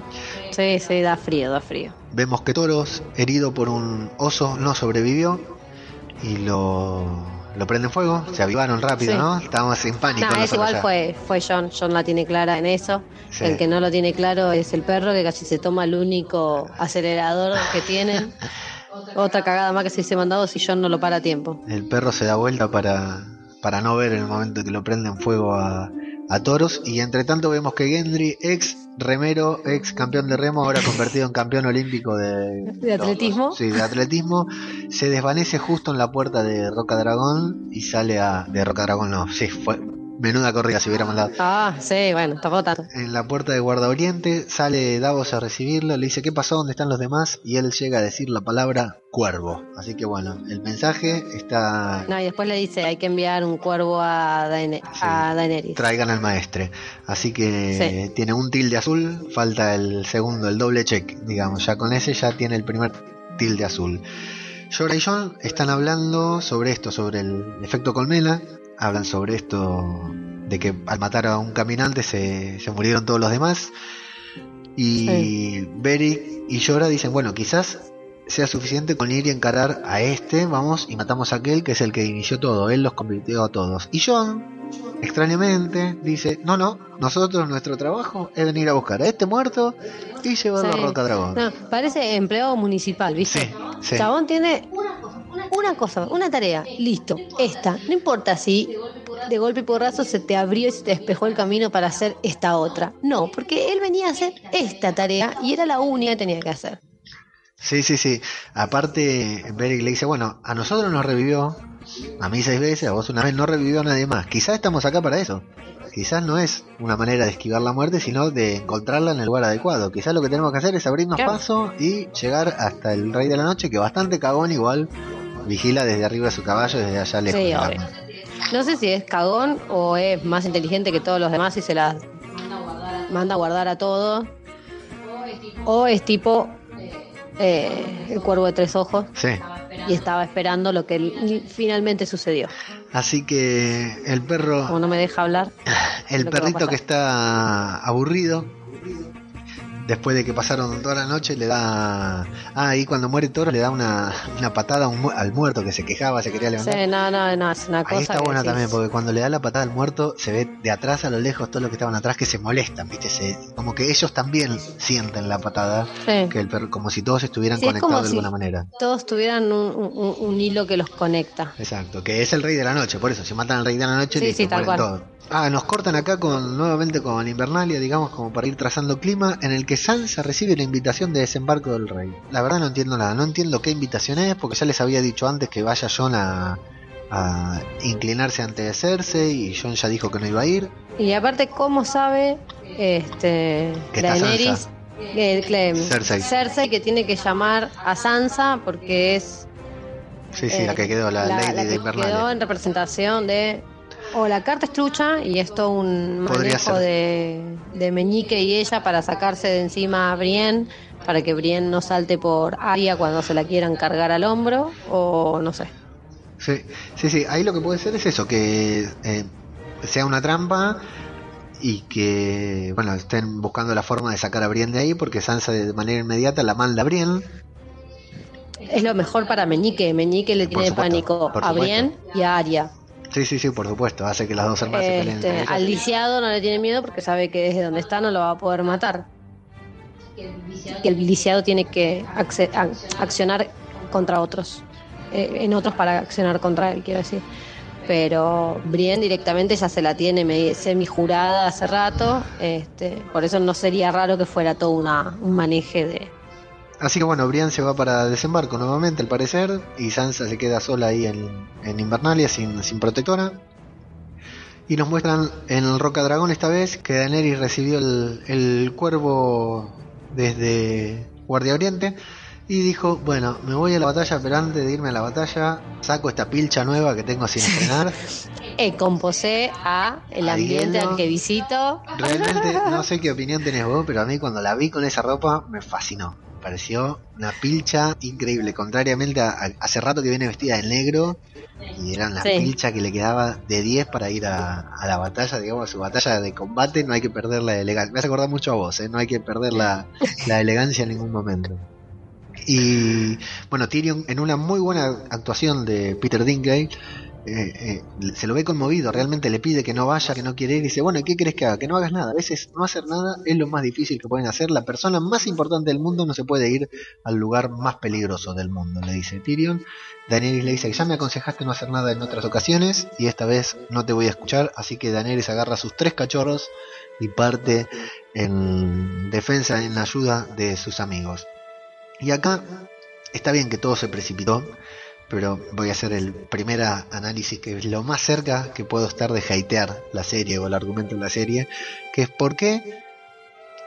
C: Sí, sí, da frío, da frío.
B: Vemos que Toros, herido por un oso, no sobrevivió y lo, lo prenden fuego. Se avivaron rápido,
C: Sí.
B: ¿no? Estábamos en pánico.
C: No, es igual fue, fue John. John la tiene clara en eso.
B: Sí.
C: El que no lo tiene claro es el perro que casi se toma el único acelerador que tienen. Otra cagada más que se dice mandado si John no lo para a tiempo.
B: El perro se da vuelta para, para no ver el momento que lo prenden fuego a, a toros. Y entre tanto vemos que Gendry, ex remero, ex campeón de remo, ahora convertido en campeón olímpico de,
C: ¿De atletismo?
B: Sí, de atletismo, se desvanece justo en la puerta de Roca Dragón y sale a. de Roca Dragón, no, sí, fue menuda corrida si hubiera mandado.
C: Ah, sí, bueno, tampoco tanto.
B: En la puerta de Guarda Oriente sale Davos a recibirlo, le dice qué pasó, dónde están los demás y él llega a decir la palabra cuervo. Así que bueno, el mensaje está
C: No, y después le dice, hay que enviar un cuervo a, Daene- a Daenerys.
B: traigan al maestre. Así que
C: Sí.
B: tiene un tilde azul, falta el segundo, el doble check, digamos, ya con ese ya tiene el primer tilde azul. Jorah y John están hablando sobre esto, sobre el efecto colmena, hablan sobre esto de que al matar a un caminante se, se murieron todos los demás. Y
C: Sí.
B: Beric y Jorah dicen, bueno, quizás sea suficiente con ir y encarar a este, vamos, y matamos a aquel que es el que inició todo, él los convirtió a todos. Y John, extrañamente, dice, no, no, nosotros nuestro trabajo es venir a buscar a este muerto y llevarlo
C: Sí.
B: a Roca Dragón.
C: No, parece empleado municipal, ¿viste?
B: Sí, sí.
C: Chabón tiene una cosa, una tarea, listo, esta. No importa si de golpe y porrazo se te abrió y se te despejó el camino para hacer esta otra. No, porque él venía a hacer esta tarea y era la única que tenía que hacer.
B: Sí, sí, sí. Aparte, Beric le dice, bueno, a nosotros nos revivió, a mí seis veces, a vos una vez, no revivió a nadie más. Quizás estamos acá para eso. Quizás no es una manera de esquivar la muerte, sino de encontrarla en el lugar adecuado. Quizás lo que tenemos que hacer es abrirnos
C: Claro.
B: paso y llegar hasta el Rey de la Noche, que bastante cagón igual, vigila desde arriba de su caballo, desde allá lejos.
C: Sí, obvio. No sé si es cagón o es más inteligente que todos los demás y se las manda a guardar a todos. O es tipo eh, el cuervo de tres ojos
B: Sí.
C: y estaba esperando lo que finalmente sucedió.
B: Así que el perro,
C: Como no me deja hablar.
B: el
C: que
B: perrito que está aburrido, después de que pasaron toda la noche, le da. Ah, ahí cuando muere Toro le da una, una patada un mu- al muerto que se quejaba, se quería levantar.
C: Sí, no, no, no, es una cosa.
B: Ahí está buena
C: decís,
B: también, porque cuando le da la patada al muerto, se ve de atrás a lo lejos todos los que estaban atrás que se molestan, ¿viste? Se, como que ellos también sienten la patada,
C: sí,
B: que el perro, como si todos estuvieran
C: Sí, es como
B: conectados de
C: si-
B: alguna manera.
C: Todos tuvieran un, un- un hilo que los conecta.
B: Exacto, que es el rey de la noche, por eso, si matan al rey de la noche,
C: Sí,
B: listo,
C: sí, tal
B: mueren
C: cual.
B: todos. Ah, nos cortan acá con nuevamente con Invernalia, digamos, como para ir trazando clima, en el que Sansa recibe la invitación de desembarco del rey. La verdad no entiendo nada, no entiendo qué invitación es, porque ya les había dicho antes que vaya Jon a, a inclinarse ante Cersei y Jon ya dijo que no iba a ir.
C: Y aparte, ¿cómo sabe este
B: Que
C: Daenerys? Eh,
B: Cersei.
C: que tiene que llamar a Sansa porque es
B: Sí, sí,
C: eh,
B: la que quedó, la, Lady
C: la
B: de Invernalia.
C: quedó en representación de o la carta es trucha y es todo un manejo de, de Meñique y ella para sacarse de encima a Brienne para que Brienne no salte por Arya cuando se la quieran cargar al hombro o no sé
B: Sí, sí, sí, ahí lo que puede ser es eso, que eh, sea una trampa y que, bueno, estén buscando la forma de sacar a Brienne de ahí porque Sansa de manera inmediata la manda a Brienne.
C: es lo mejor para Meñique Meñique le
B: Por
C: tiene
B: supuesto,
C: pánico a. Brienne y a Arya
B: Sí, sí, sí, por supuesto, hace que las dos hermanas se peleen.
C: Este, al lisiado no le tiene miedo porque sabe que desde donde está no lo va a poder matar. Que el lisiado tiene que accionar contra otros. eh, en otros para accionar contra él, quiero decir. Pero Brienne directamente ya se la tiene me- semi-jurada hace rato. Este, por eso no sería raro que fuera todo una, un maneje de.
B: Así que bueno, Brienne se va para desembarco nuevamente al parecer y Sansa se queda sola ahí en, en Invernalia sin, sin protectora. Y nos muestran en el Roca Dragón esta vez que Daenerys recibió el, el cuervo desde Guardia Oriente y dijo, bueno, me voy a la batalla, pero antes de irme a la batalla saco esta pilcha nueva que tengo sin estrenar.
C: Eh, composé a el
B: A
C: ambiente
B: hielo.
C: al que visito.
B: Realmente no sé qué opinión tenés vos, pero a mí cuando la vi con esa ropa me fascinó. Pareció una pilcha increíble, contrariamente a, a- hace rato que viene vestida de negro y era la
C: Sí.
B: pilcha que le quedaba de 10 para ir a, a la batalla, digamos, a su batalla de combate, no hay que perder la elegancia. Me hace acordar mucho a vos, ¿eh? no hay que perder la, la elegancia en ningún momento. Y bueno, Tyrion en una muy buena actuación de Peter Dinklage eh, eh, se lo ve conmovido, realmente le pide que no vaya, que no quiere ir, y dice, bueno, ¿y ¿qué querés que haga? Que no hagas nada. A veces no hacer nada es lo más difícil que pueden hacer. La persona más importante del mundo no se puede ir al lugar más peligroso del mundo, le dice Tyrion. Daenerys le dice ya me aconsejaste no hacer nada en otras ocasiones y esta vez no te voy a escuchar, así que Daenerys agarra sus tres cachorros y parte en defensa, en ayuda de sus amigos. Y acá está bien que todo se precipitó, pero voy a hacer el primer análisis que es lo más cerca que puedo estar de hatear la serie o el argumento de la serie, que es por qué,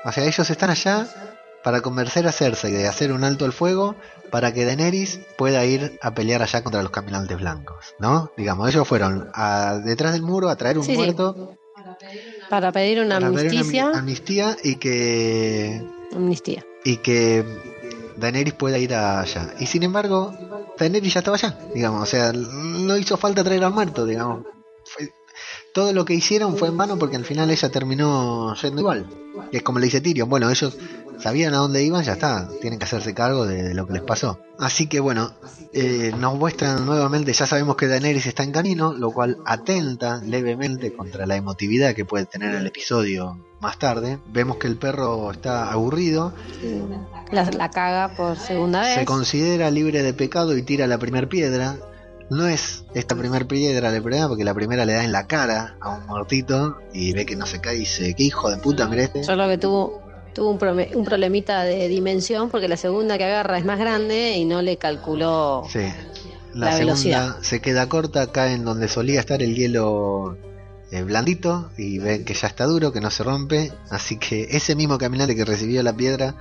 B: o sea, ellos están allá para convencer a Cersei de hacer un alto al fuego para que Daenerys pueda ir a pelear allá contra los caminantes blancos, ¿no? Digamos, ellos fueron a, detrás del muro a traer un
C: Sí, sí.
B: muerto
C: Para pedir una
B: para pedir una
C: amnistía.
B: amnistía y que
C: amnistía.
B: y que Daenerys pueda ir allá. Y sin embargo, Daenerys ya estaba allá, digamos, o sea, no hizo falta traer al muerto, digamos. Fue- todo lo que hicieron fue en vano porque al final ella terminó yendo igual. Y es como le dice Tyrion, bueno, ellos sabían a dónde iban, ya está, tienen que hacerse cargo de, de lo que les pasó. Así que bueno, eh, nos muestran nuevamente, ya sabemos que Daenerys está en camino, lo cual atenta levemente contra la emotividad que puede tener el episodio más tarde. Vemos que el perro está aburrido,
C: La, la caga por segunda vez.
B: se considera libre de pecado y tira la primer piedra. No es esta primer piedra la primera porque la primera le da en la cara a un muertito y ve que no se cae y dice, qué hijo de puta, mira este.
C: Solo que tuvo, tuvo un, prome- un problemita de dimensión porque la segunda que agarra es más grande y no le calculó.
B: Sí. La,
C: La
B: segunda
C: velocidad.
B: se queda corta, cae en donde solía estar el hielo eh, blandito y ven que ya está duro, que no se rompe. Así que ese mismo caminante que recibió la piedra.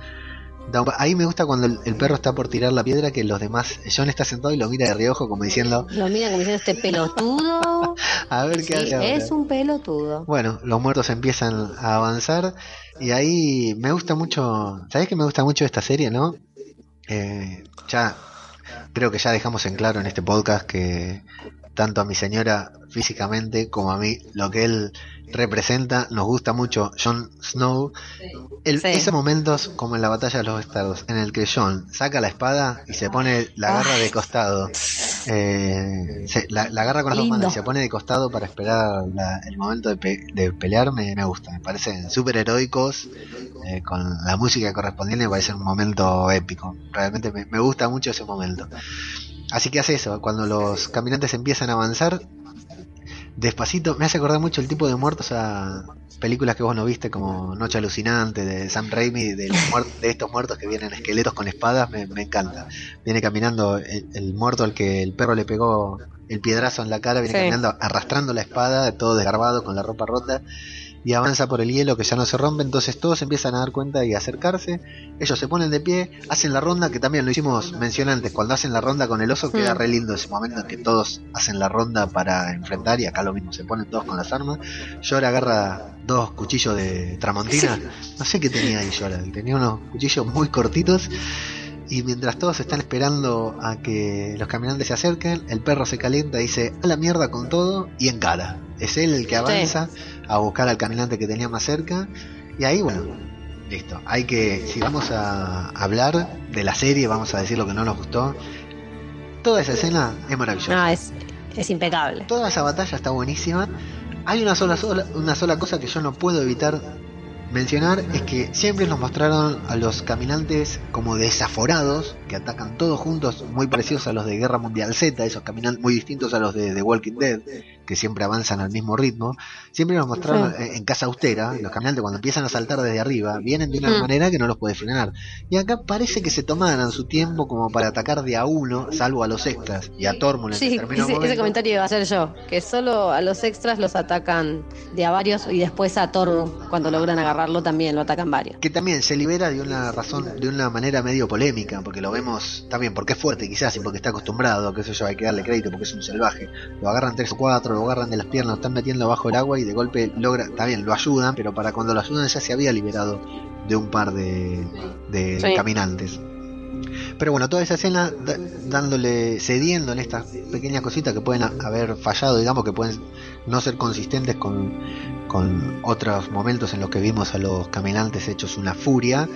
B: da un pa- Ahí me gusta cuando el, el perro está por tirar la piedra que los demás. John está sentado y lo mira de reojo como diciendo,
C: Lo mira como diciendo este pelotudo.
B: a ver
C: Sí,
B: qué hace ahora".
C: es un pelotudo.
B: Bueno, los muertos empiezan a avanzar y ahí me gusta mucho, ¿sabés que me gusta mucho esta serie, no? Eh, ya creo que ya dejamos en claro en este podcast que tanto a mi señora físicamente como a mí, lo que él representa, nos gusta mucho Jon Snow. El,
C: Sí.
B: Esos momentos, como en la batalla de los bastardos, en el que Jon saca la espada y se pone la garra de costado. Eh, se- la, la agarra con las dos manos y se pone de costado para esperar la- el momento de, pe- de pelear. Me, me gusta, me parecen súper heroicos. eh, con la música correspondiente, me parece un momento épico. Realmente me, me gusta mucho ese momento. Así que hace eso, cuando los caminantes empiezan a avanzar, despacito, me hace acordar mucho el tipo de muertos a películas que vos no viste como Noche Alucinante de Sam Raimi, de, los de estos muertos que vienen esqueletos con espadas, me, me encanta. Viene caminando el, el muerto al que el perro le pegó el piedrazo en la cara, viene
C: Sí.
B: caminando arrastrando la espada, todo desgarbado, con la ropa rota. Y avanza por el hielo que ya no se rompe, entonces todos empiezan a dar cuenta y a acercarse. Ellos se ponen de pie, hacen la ronda, que también lo hicimos mencionar antes, cuando hacen la ronda con el oso queda
C: Mm.
B: re lindo ese momento en que todos hacen la ronda para enfrentar y acá lo mismo, se ponen todos con las armas. Yora agarra dos cuchillos de tramontina, no sé qué tenía ahí Yora, tenía unos cuchillos muy cortitos y mientras todos están esperando a que los caminantes se acerquen, el perro se calienta y dice a la mierda con todo y encara. Es él el que avanza a buscar al caminante que tenía más cerca y ahí bueno, listo. Hay que, si vamos a hablar de la serie, vamos a decir lo que no nos gustó. Toda esa escena es maravillosa.
C: No, es, es impecable.
B: Toda esa batalla está buenísima. Hay una sola, sola, una sola cosa que yo no puedo evitar mencionar, es que siempre nos mostraron a los caminantes como desaforados, que atacan todos juntos, muy parecidos a los de Guerra Mundial Z, esos caminantes muy distintos a los de The Walking Dead, que siempre avanzan al mismo ritmo. Siempre nos mostraron
C: Sí.
B: eh, en casa austera, los caminantes cuando empiezan a saltar desde arriba, vienen de una
C: Mm.
B: manera que no los puede frenar. Y acá parece que se tomaran su tiempo como para atacar de a uno, salvo a los extras, y a en
C: Sí,
B: determinado
C: ese, ese comentario iba a hacer yo, que solo a los extras los atacan de a varios y después a Tormund, cuando logran agarrarlo, también lo atacan varios.
B: que también se libera de una razón, de una manera medio polémica, porque lo vemos también porque es fuerte quizás y porque está acostumbrado, que eso yo hay que darle crédito porque es un salvaje. Lo agarran tres o cuatro, lo agarran de las piernas, lo están metiendo bajo el agua y de golpe logra, está bien, lo ayudan, pero para cuando lo ayudan ya se había liberado de un par de, de
C: Sí.
B: caminantes. Pero bueno, toda esa escena dándole, cediendo en estas pequeñas cositas que pueden haber fallado, digamos, que pueden no ser consistentes con, con otros momentos en los que vimos a los caminantes hechos una furia,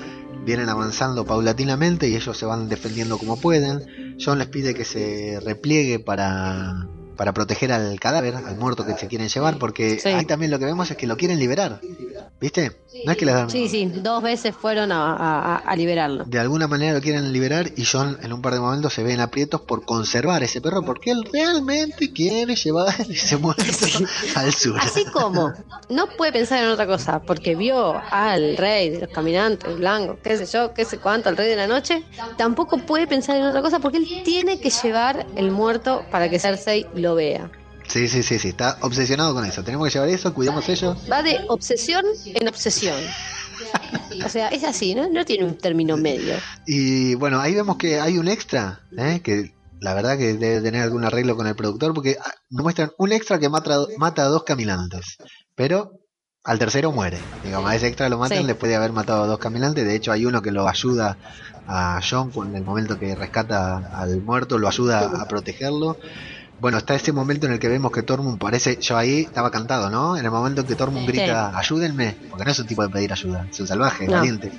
B: vienen avanzando paulatinamente y ellos se van defendiendo como pueden. John les pide que se repliegue para, para proteger al cadáver, al muerto que se quieren llevar, porque ahí también lo que vemos es que lo quieren liberar. ¿Viste? No es que les dan...
C: Sí, sí, dos veces fueron a, a- a liberarlo.
B: De alguna manera lo quieren liberar y John en un par de momentos se ven aprietos por conservar ese perro porque él realmente quiere llevar ese muerto al sur.
C: Así como no puede pensar en otra cosa, porque vio al rey de los caminantes blancos, qué sé yo, qué sé cuánto, al rey de la noche, tampoco puede pensar en otra cosa porque él tiene que llevar el muerto para que Cersei lo vea.
B: Sí, sí, sí, sí, está obsesionado con eso. Tenemos que llevar eso, cuidemos ellos.
C: Va de obsesión en obsesión. O sea, es así, ¿no? No tiene un término medio.
B: Y bueno, ahí vemos que hay un extra, ¿eh? que la verdad que debe tener algún arreglo con el productor porque ah, nos muestran un extra que mata, mata a dos caminantes, pero al tercero muere. Digamos, a ese extra lo matan
C: Sí.
B: después de haber matado a dos caminantes. De hecho, hay uno que lo ayuda a John en el momento que rescata al muerto, lo ayuda a protegerlo. Bueno, está ese momento en el que vemos que Tormund parece, yo ahí estaba cantado, ¿no? En el momento en que Tormund grita, ayúdenme, porque no es un tipo de pedir ayuda, es un salvaje,
C: No.
B: valiente.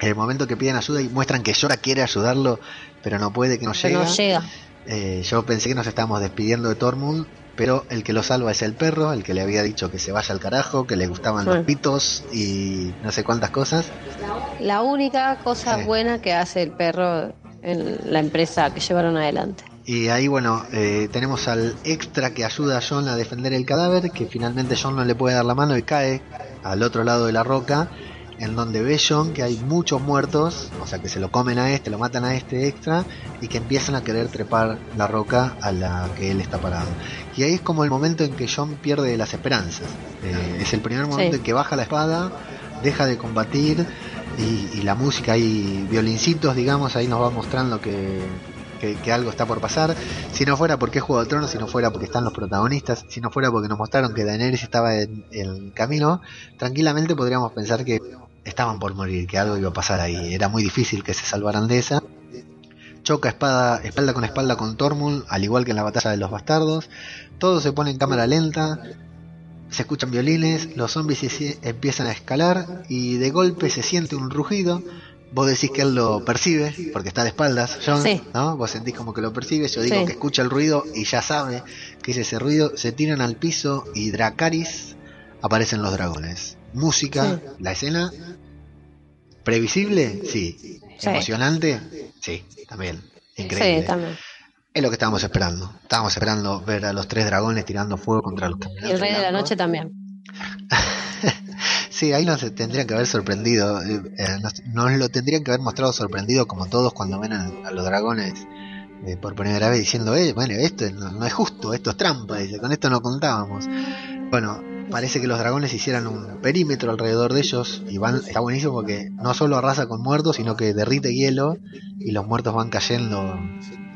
B: En el momento que piden ayuda y muestran que Yora quiere ayudarlo, pero no puede, que no
C: Pero
B: llega.
C: no llega.
B: Eh, yo pensé que nos estábamos despidiendo de Tormund, pero el que lo salva es el perro, el que le había dicho que se vaya al carajo, que le gustaban los pitos y no sé cuántas cosas.
C: La única cosa
B: Sí.
C: buena que hace el perro en la empresa que llevaron adelante.
B: Y ahí, bueno, eh, tenemos al extra que ayuda a John a defender el cadáver, que finalmente John no le puede dar la mano y cae al otro lado de la roca, en donde ve John que hay muchos muertos, o sea, que se lo comen a este, lo matan a este extra, y que empiezan a querer trepar la roca a la que él está parado. Y ahí es como el momento en que John pierde las esperanzas. Eh, es el primer momento
C: Sí.
B: en que baja la espada, deja de combatir, y, y la música ahí, violincitos, digamos, ahí nos va mostrando que, que, algo está por pasar. Si no fuera porque es Juego de Tronos, si no fuera porque están los protagonistas, si no fuera porque nos mostraron que Daenerys estaba en el camino, tranquilamente podríamos pensar que estaban por morir, que algo iba a pasar ahí. Era muy difícil que se salvaran de esa. choca espada, espalda con espalda con Tormund, al igual que en la batalla de los bastardos. Todo se pone en cámara lenta, se escuchan violines, los zombies empiezan a escalar y de golpe se siente un rugido. Vos decís que él lo percibe porque está de espaldas, John,
C: Sí.
B: ¿no? Vos sentís como que lo percibe, yo digo
C: Sí.
B: que escucha el ruido y ya sabe que es ese ruido, se tiran al piso y Dracaris aparecen los dragones. Música,
C: Sí.
B: la escena previsible, sí. Emocionante, sí, también. Increíble.
C: Sí, también.
B: Es lo que estábamos esperando. Estábamos esperando ver a los tres dragones tirando fuego contra los
C: Y
B: caminantes.
C: el Rey de la. Noche también.
B: Ahí nos tendrían que haber sorprendido. eh, eh, nos, nos lo tendrían que haber mostrado sorprendido como todos cuando ven a, los dragones eh, por primera vez diciendo, eh, bueno, esto no, no es justo, esto es trampa, dice, con esto no contábamos. Bueno, parece que los dragones hicieran un perímetro alrededor de ellos y van, está buenísimo porque no solo arrasa con muertos, sino que derrite hielo y los muertos van cayendo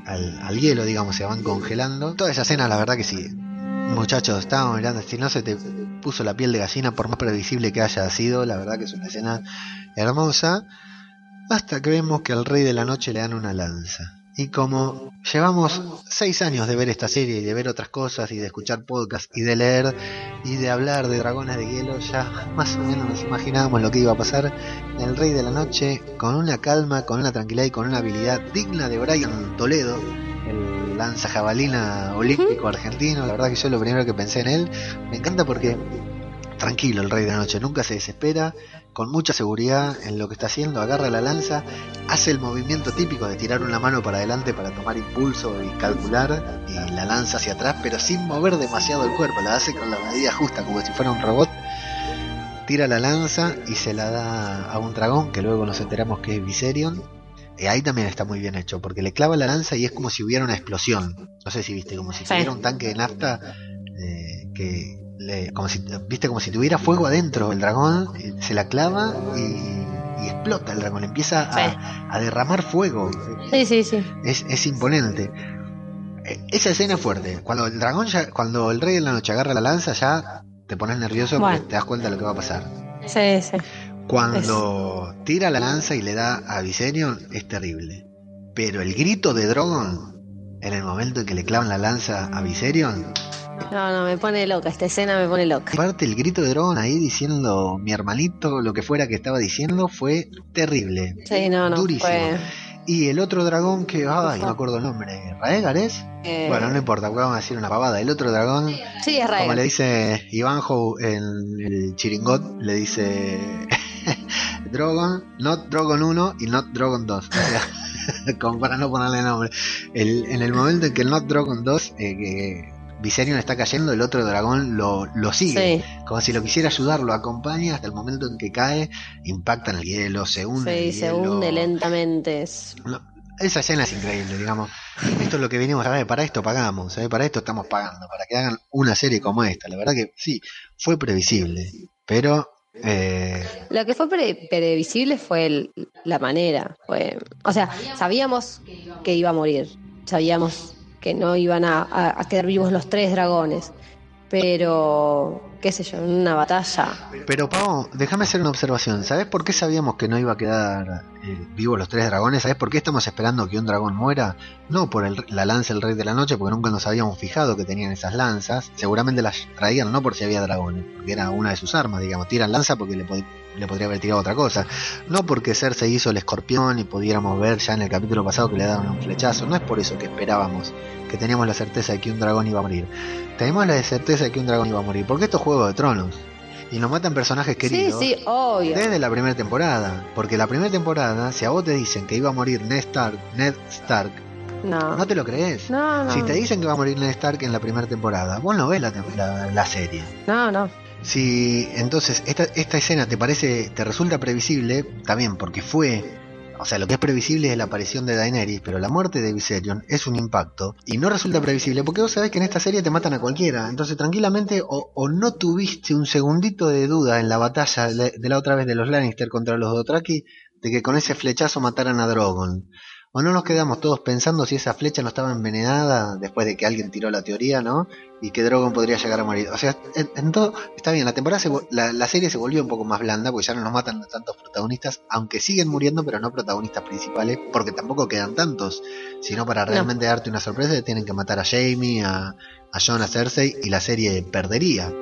B: al, al hielo, digamos, se van congelando. Toda esa escena, la verdad que sí. Muchachos, estábamos mirando, si no se te puso la piel de gallina, por más previsible que haya sido, la verdad que es una escena hermosa, hasta que vemos que al Rey de la Noche le dan una lanza. Y como llevamos seis años de ver esta serie y de ver otras cosas y de escuchar podcasts y de leer y de hablar de dragones de hielo, ya más o menos nos imaginábamos lo que iba a pasar. El Rey de la Noche, con una calma, con una tranquilidad y con una habilidad digna de Brian Toledo, el lanza jabalina olímpico argentino. La verdad que yo lo primero que pensé en él, me encanta porque tranquilo el Rey de la Noche, nunca se desespera, con mucha seguridad en lo que está haciendo, agarra la lanza, hace el movimiento típico de tirar una mano para adelante para tomar impulso y calcular y la lanza hacia atrás, pero sin mover demasiado el cuerpo, la hace con la medida justa, como si fuera un robot. Tira la lanza y se la da a un dragón, que luego nos enteramos que es Viserion. Y ahí también está muy bien hecho, porque le clava la lanza y es como si hubiera una explosión. No sé si viste, como si
C: Sí.
B: tuviera un tanque de nafta eh, que le- como si viste como si tuviera fuego adentro el dragón eh, se la clava y, y explota el dragón empieza a,
C: Sí.
B: a derramar fuego
C: Sí, sí, sí.
B: es, es imponente Eh, esa escena es fuerte cuando el dragón ya, cuando el rey de la noche agarra la lanza ya te pones nervioso porque te das cuenta de lo que va a pasar
C: Sí, sí.
B: Cuando tira la lanza y le da a Viserion es terrible pero el grito de Drogon en el momento en que le clavan la lanza a Viserion
C: No, no, me pone loca. Esta escena me pone loca.
B: Aparte el grito de Drogon ahí diciendo mi hermanito, lo que fuera que estaba diciendo, fue terrible.
C: Sí, no, no.
B: Durísimo.
C: Fue,
B: Y el otro dragón que, ay, no me acuerdo el nombre, ¿Raegar es?
C: eh,
B: Bueno, no importa, vamos a decir una pavada. El otro dragón,
C: Sí, es
B: como
C: Raegar.
B: le dice Ivanjo en el Chiringot, le dice Drogon, not Drogon 1 y not Drogon 2. O sea, como para no ponerle nombre. El- en el momento en que el not Drogon 2, eh, Viserion está cayendo, el otro dragón lo, lo sigue.
C: Sí,
B: Como si lo quisiera ayudar, lo acompaña hasta el momento en que cae, impacta en el hielo, se hunde.
C: sí,
B: el
C: se
B: hielo.
C: hunde lentamente.
B: No, esa escena es increíble, digamos. Esto es lo que venimos a ver, para esto pagamos, ¿eh? para esto estamos pagando, para que hagan una serie como esta. La verdad que sí, fue previsible, pero eh,
C: Lo que fue pre- previsible fue el- la manera. Fue, o sea, sabíamos que iba a morir. Sabíamos que no iban a, a- a quedar vivos los tres dragones. Pero, qué sé yo, una batalla.
B: Pero Pavo, déjame hacer una observación. ¿Sabes por qué sabíamos que no iba a quedar eh, vivos los tres dragones? ¿Sabes por qué estamos esperando que un dragón muera? No por el- la lanza del Rey de la Noche, porque nunca nos habíamos fijado que tenían esas lanzas. Seguramente las traían no por si había dragones, porque era una de sus armas, digamos. Tiran lanza porque le, pod- le podría haber tirado otra cosa. No porque Cersei hizo el escorpión y pudiéramos ver ya en el capítulo pasado que le daban un flechazo. No es por eso que esperábamos, que teníamos la certeza de que un dragón iba a morir. Tenemos la certeza de que un dragón iba a morir, porque esto es Juego de Tronos. Y nos matan personajes queridos
C: sí, obvio.
B: desde la primera temporada. Porque la primera temporada, si a vos te dicen que iba a morir Ned Stark, Ned Stark,
C: No,
B: no te lo crees.
C: no, no.
B: Si te dicen que va a morir Ned Stark en la primera temporada, vos no ves la, la- la serie.
C: No, no.
B: Si entonces esta, esta escena te parece, te resulta previsible, también porque fue, o sea, lo que es previsible es la aparición de Daenerys, pero la muerte de Viserion es un impacto y no resulta previsible porque vos sabés que en esta serie te matan a cualquiera, entonces tranquilamente o, no tuviste un segundito de duda en la batalla de, de la otra vez de los Lannister contra los Dothraki de que con ese flechazo mataran a Drogon. O no nos quedamos todos pensando si esa flecha no estaba envenenada después de que alguien tiró la teoría, ¿no? Y que Drogon podría llegar a morir. O sea, en, todo está bien, la temporada la, serie se volvió un poco más blanda porque ya no nos matan tantos protagonistas, aunque siguen muriendo, pero no protagonistas principales, porque tampoco quedan tantos, sino para realmente darte una sorpresa tienen que matar a Jamie, a, a Jon, a Cersei y la serie perdería.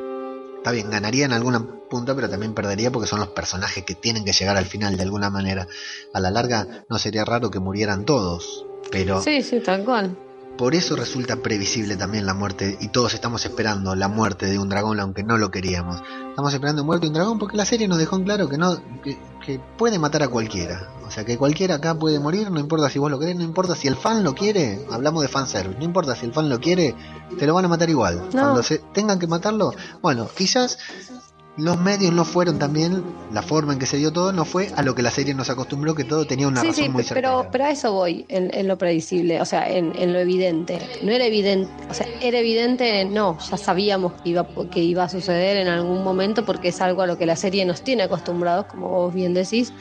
B: Está bien, ganaría en alguna punta, pero también perdería porque son los personajes que tienen que llegar al final de alguna manera. A la larga no sería raro que murieran todos, pero...
C: Sí, sí, tal cual.
B: Por eso resulta previsible también la muerte, y todos estamos esperando la muerte de un dragón, aunque no lo queríamos. Estamos esperando la muerte de un dragón porque la serie nos dejó en claro que no que, puede matar a cualquiera. O sea, que cualquiera acá puede morir, no importa si vos lo querés, no importa si el fan lo quiere, hablamos de fanservice, no importa si el fan lo quiere, te lo van a matar igual. Cuando se tengan que matarlo, bueno, quizás los medios no fueron también, la forma en que se dio todo, no fue a lo que la serie nos acostumbró, que todo tenía una razón muy
C: pero, pero a eso voy, en, lo predecible, o sea, en, lo evidente. No era evidente, o sea, era evidente, no, ya sabíamos que iba, que iba a suceder en algún momento porque es algo a lo que la serie nos tiene acostumbrados, como vos bien decís.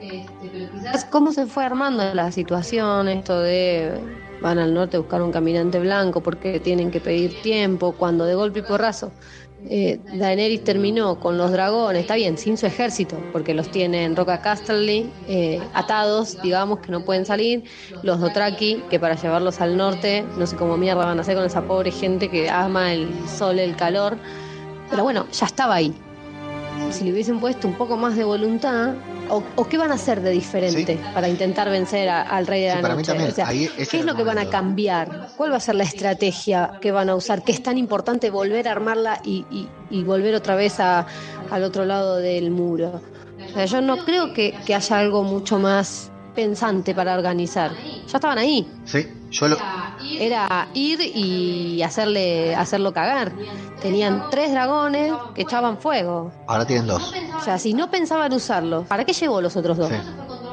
C: Este, pero quizás cómo se fue armando la situación, esto de van al norte a buscar un caminante blanco porque tienen que pedir tiempo, cuando de golpe y porrazo eh, Daenerys terminó con los dragones, está bien, sin su ejército, porque los tiene en Roca Casterly eh, atados, digamos, que no pueden salir. Los Dotraki, que para llevarlos al norte, no sé cómo mierda van a hacer con esa pobre gente que ama el sol, el calor. Pero bueno, ya estaba ahí. Si le hubiesen puesto un poco más de voluntad, o, qué van a hacer de diferente para intentar vencer al rey de la noche? ¿Qué es lo que van a cambiar? ¿Cuál va a ser la estrategia que van a usar? Que es tan importante volver a armarla y, volver otra vez al otro lado del muro. yo no creo que, que haya algo mucho más pensante para organizar. Ya estaban ahí.
B: Sí, yo lo...
C: Era ir y hacerle hacerlo cagar. Tenían tres dragones que echaban fuego.
B: Ahora tienen dos.
C: O sea, si no pensaban usarlo, ¿para qué llevó los otros dos?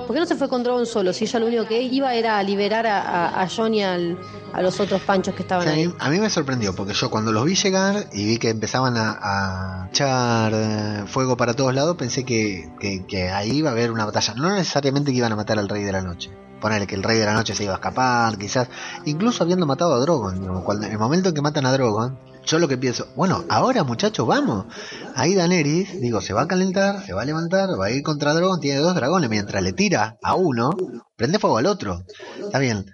C: ¿Por qué no se fue con Drogon solo? Si ella lo único que iba era a liberar a, a, John y a los otros panchos que estaban ahí.
B: A mí me sorprendió, porque yo cuando los vi llegar y vi que empezaban a, echar eh, fuego para todos lados, pensé que, que, ahí iba a haber una batalla. No necesariamente que iban a matar al Rey de la Noche. Ponerle que el Rey de la Noche se iba a escapar, quizás. Incluso habiendo matado a Drogon. Cuando, en el momento en que matan a Drogon, yo lo que pienso, bueno, ahora muchachos, vamos. Ahí Daenerys, digo, se va a calentar, se va a levantar, va a ir contra Drogon, tiene dos dragones, mientras le tira a uno, prende fuego al otro. Está bien,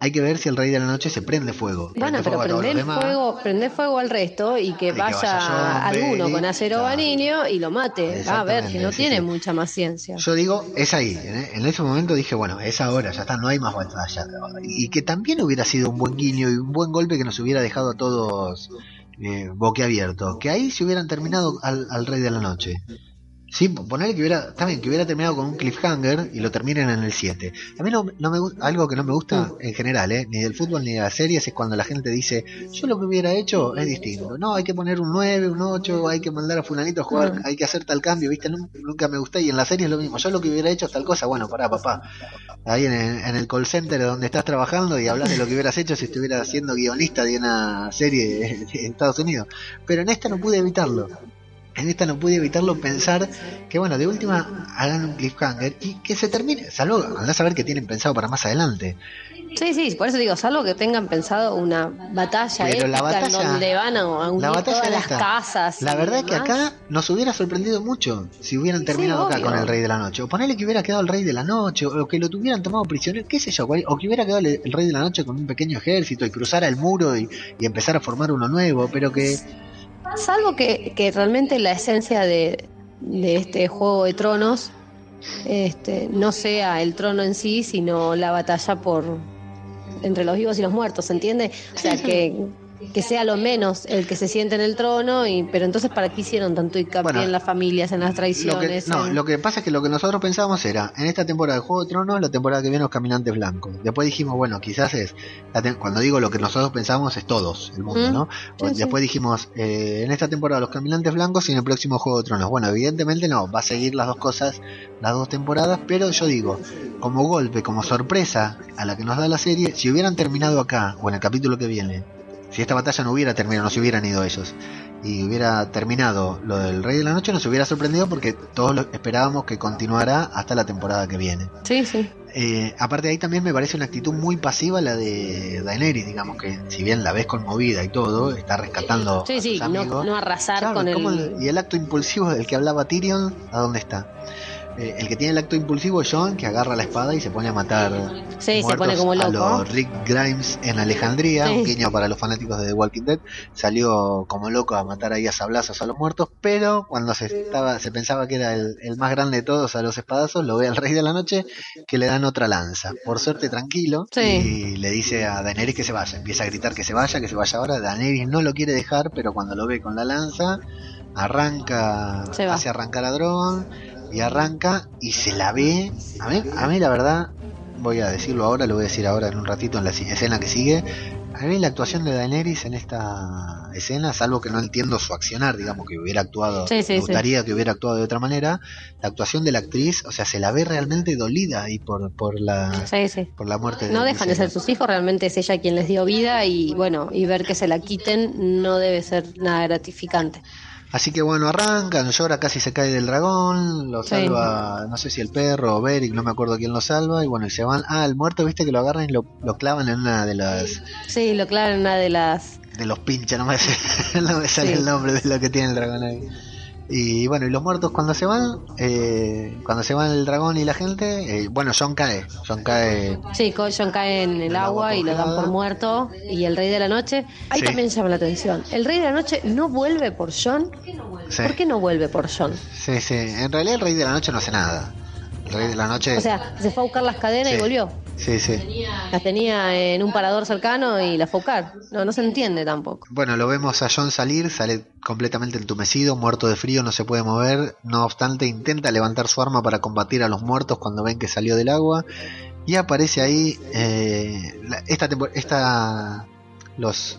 B: hay que ver si el rey de la noche se prende fuego.
C: Bueno, pero prende fuego, prende fuego al resto y que, vaya, alguno con acero claro. y lo mate. Va a ver, si no tiene mucha más ciencia.
B: Yo digo, es ahí. ¿eh? En ese momento dije, bueno, es ahora, ya está, no hay más batalla. Y que también hubiera sido un buen guiño y un buen golpe que nos hubiera dejado a todos eh, boquiabierto. Que ahí se hubieran terminado al, al Rey de la Noche. Sí, ponerle que hubiera, también que hubiera terminado con un cliffhanger y lo terminen en el 7. A mí no, no me algo que no me gusta mm. en general, ¿eh? ni del fútbol ni de las series, es cuando la gente dice, yo lo que hubiera hecho es distinto. No, hay que poner un 9, un 8, hay que mandar a fulanito a jugar, mm. hay que hacer tal cambio, ¿viste? Nunca, me gusta y en la serie es lo mismo. Yo lo que hubiera hecho es tal cosa, bueno, pará, papá. Ahí en el, en el call center donde estás trabajando y hablas de lo que hubieras hecho si estuvieras siendo guionista de una serie de Estados Unidos. Pero en esta no pude evitarlo en esta no pude evitarlo pensar que, bueno, de última hagan un cliffhanger y que se termine, salvo, a saber que tienen pensado para más adelante.
C: Sí, sí, por eso digo, salvo que tengan pensado una batalla Pero la batalla, donde van a unir todas las casas.
B: La verdad es que acá nos hubiera sorprendido mucho si hubieran terminado acá con el Rey de la Noche. O ponerle que hubiera quedado el Rey de la Noche, o que lo tuvieran tomado prisionero, qué sé yo, o que hubiera quedado el, Rey de la Noche con un pequeño ejército y cruzara el muro y, y empezar a formar uno nuevo, pero que
C: Salvo que, que realmente la esencia de, de este juego de tronos este, no sea el trono en sí, sino la batalla por entre los vivos y los muertos, ¿se entiende? O sea, que, que sea lo menos el que se siente en el trono, y, pero entonces ¿para qué hicieron tanto hincapié en las familias, en las traiciones?
B: Lo que, no, lo que pasa es que lo que nosotros pensábamos era, en esta temporada de Juego de Tronos, la temporada que viene los Caminantes Blancos. Después dijimos, bueno, quizás es, cuando digo lo que nosotros pensamos es todos, el mundo, ¿no? Después dijimos, eh, en esta temporada los Caminantes Blancos y en el próximo Juego de Tronos. Bueno, evidentemente no, va a seguir las dos cosas, las dos temporadas, pero yo digo, como golpe, como sorpresa a la que nos da la serie, si hubieran terminado acá, o en el capítulo que viene, si esta batalla no hubiera terminado, no se hubieran ido ellos y hubiera terminado lo del Rey de la Noche, nos hubiera sorprendido porque todos lo esperábamos que continuara hasta la temporada que viene.
C: Sí, sí.
B: Eh, aparte de ahí también me parece una actitud muy pasiva la de Daenerys, digamos que si bien la ves conmovida y todo, está rescatando
C: sí,
B: a
C: sí,
B: sus amigos.
C: No, no arrasar
B: Claro,
C: con
B: ¿cómo
C: el...
B: Y el acto impulsivo del que hablaba Tyrion, ¿a dónde está? Eh, el que tiene el acto impulsivo es John, que agarra la espada y se pone a matar
C: Sí, se
B: muertos
C: pone como
B: a
C: loco.
B: los Rick Grimes en Alejandría,
C: Sí.
B: un guiño para los fanáticos de The Walking Dead, salió como loco a matar ahí a sablazos a los muertos, pero cuando se estaba, se pensaba que era el, el más grande de todos a los espadazos, lo ve al Rey de la Noche que le dan otra lanza. Por suerte tranquilo,
C: Sí.
B: y le dice a Daenerys que se vaya, empieza a gritar que se vaya, que se vaya ahora, Daenerys no lo quiere dejar, pero cuando lo ve con la lanza, arranca,
C: Se va.
B: hace arrancar a Drogon y arranca y se la ve. A mí, a mí la verdad, voy a decirlo ahora, lo voy a decir ahora en un ratito en la escena que sigue. A mí la actuación de Daenerys en esta escena, salvo que no entiendo su accionar, digamos que hubiera actuado,
C: Sí, sí,
B: me
C: sí.
B: gustaría que hubiera actuado de otra manera, la actuación de la actriz, o sea, se la ve realmente dolida ahí por, por la por la muerte
C: No
B: de
C: dejan de ser sus hijos, realmente es ella quien les dio vida y bueno, y ver que se la quiten no debe ser nada gratificante.
B: Así que bueno, arrancan, llora, casi se cae del dragón, lo
C: Sí.
B: salva, no sé si el perro o Beric, no me acuerdo quién lo salva, y bueno, y se van, ah, el muerto, viste que lo agarran y lo, lo clavan en una de las,
C: Sí, lo claro en una de las...
B: de los pinchas, no me, no me sale
C: Sí.
B: el nombre de lo que tiene el dragón ahí. Y bueno, y los muertos cuando se van, eh, cuando se van el dragón y la gente, eh, bueno, John cae, John cae,
C: Sí, John cae en el
B: El agua
C: agua y lo dan por muerto. Y el Rey de la Noche, ahí
B: Sí.
C: también llama la atención. El Rey de la Noche no vuelve por John.
B: sí,
C: ¿Por qué no vuelve por John?
B: sí, sí, en realidad el rey de la noche no hace nada, el rey de la noche,
C: O sea, se fue a buscar las cadenas
B: Sí.
C: y volvió.
B: Sí, sí.
C: Las tenía en un parador cercano y las fue a buscar. No, no se entiende tampoco.
B: Bueno, lo vemos a John salir, sale completamente entumecido, muerto de frío, no se puede mover. No obstante, intenta levantar su arma para combatir a los muertos cuando ven que salió del agua. Y aparece ahí eh, la- esta, esta los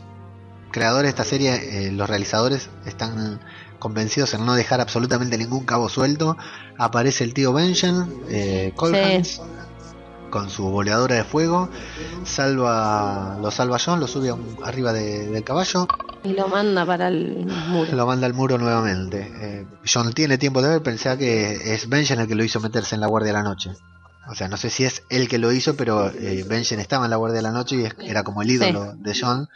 B: creadores de esta serie, eh, los realizadores están convencidos en no dejar absolutamente ningún cabo suelto. Aparece el tío Benjen, eh, Colhans, con su boleadora de fuego, salva, lo salva a John, lo sube un- arriba de- del caballo,
C: Y lo manda para el muro.
B: lo manda al muro nuevamente. Eh, John tiene tiempo de ver, pensaba que es Benjen el que lo hizo meterse en la Guardia de la Noche. O sea, no sé si es él que lo hizo, pero eh, Benjen estaba en la Guardia de la Noche y es- era como el ídolo de John.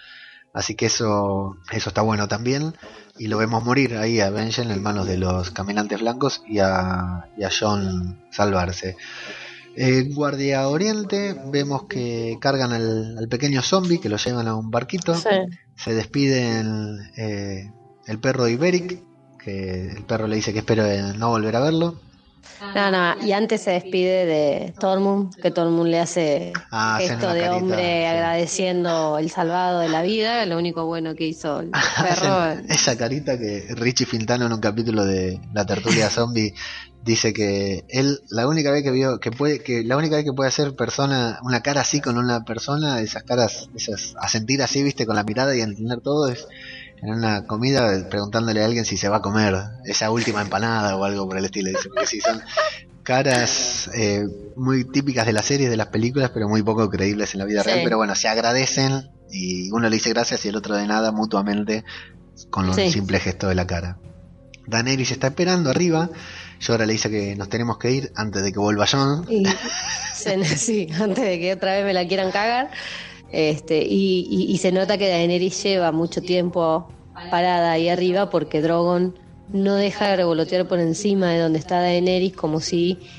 B: Así que eso, eso está bueno también. Y lo vemos morir ahí a Benjen en manos de los caminantes blancos y a, y a John salvarse. Eh, Guardia Oriente, vemos que cargan al, al pequeño zombie que lo llevan a un barquito
C: Sí.
B: se despiden eh, el perro de Iberic, que el perro le dice que espero no volver a verlo.
C: No, no, y antes se despide de Tormund, que Tormund le hace
B: Ah,
C: gesto de
B: carita,
C: hombre
B: sí.
C: agradeciendo el salvado de la vida, lo único bueno que hizo el perro.
B: Esa carita que Richie Fintano en un capítulo de La tertulia zombie dice que él la única vez que vio que puede que la única vez que puede hacer persona una cara así con una persona esas caras esas a sentir así viste con la mirada y entender todo es en una comida preguntándole a alguien si se va a comer esa última empanada o algo por el estilo dice porque sí son caras eh, muy típicas de las series de las películas pero muy poco creíbles en la vida
C: Sí.
B: real pero bueno se agradecen y uno le dice gracias y el otro de nada mutuamente con un
C: Sí.
B: simple gesto de la cara Daenerys está esperando arriba. Llora le dice que nos tenemos que ir antes de que vuelva John.
C: Y sí, antes de que otra vez me la quieran cagar. Este, y, y- y se nota que Daenerys lleva mucho tiempo parada ahí arriba porque Drogon no deja de revolotear por encima de donde está Daenerys como si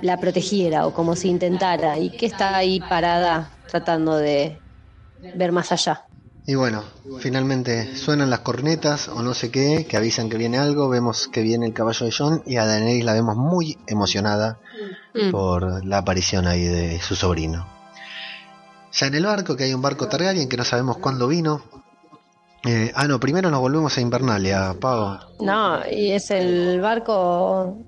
C: la protegiera o como si intentara y que está ahí parada tratando de ver más allá.
B: Y bueno, finalmente suenan las cornetas o no sé qué, que avisan que viene algo. Vemos que viene el caballo de John y a Daenerys la vemos muy emocionada
C: Mm.
B: por la aparición ahí de su sobrino. Ya en el barco, que hay un barco Targaryen que no sabemos cuándo vino. Eh, ah, no, primero nos volvemos a Invernalia, Pavo.
C: No, y es el barco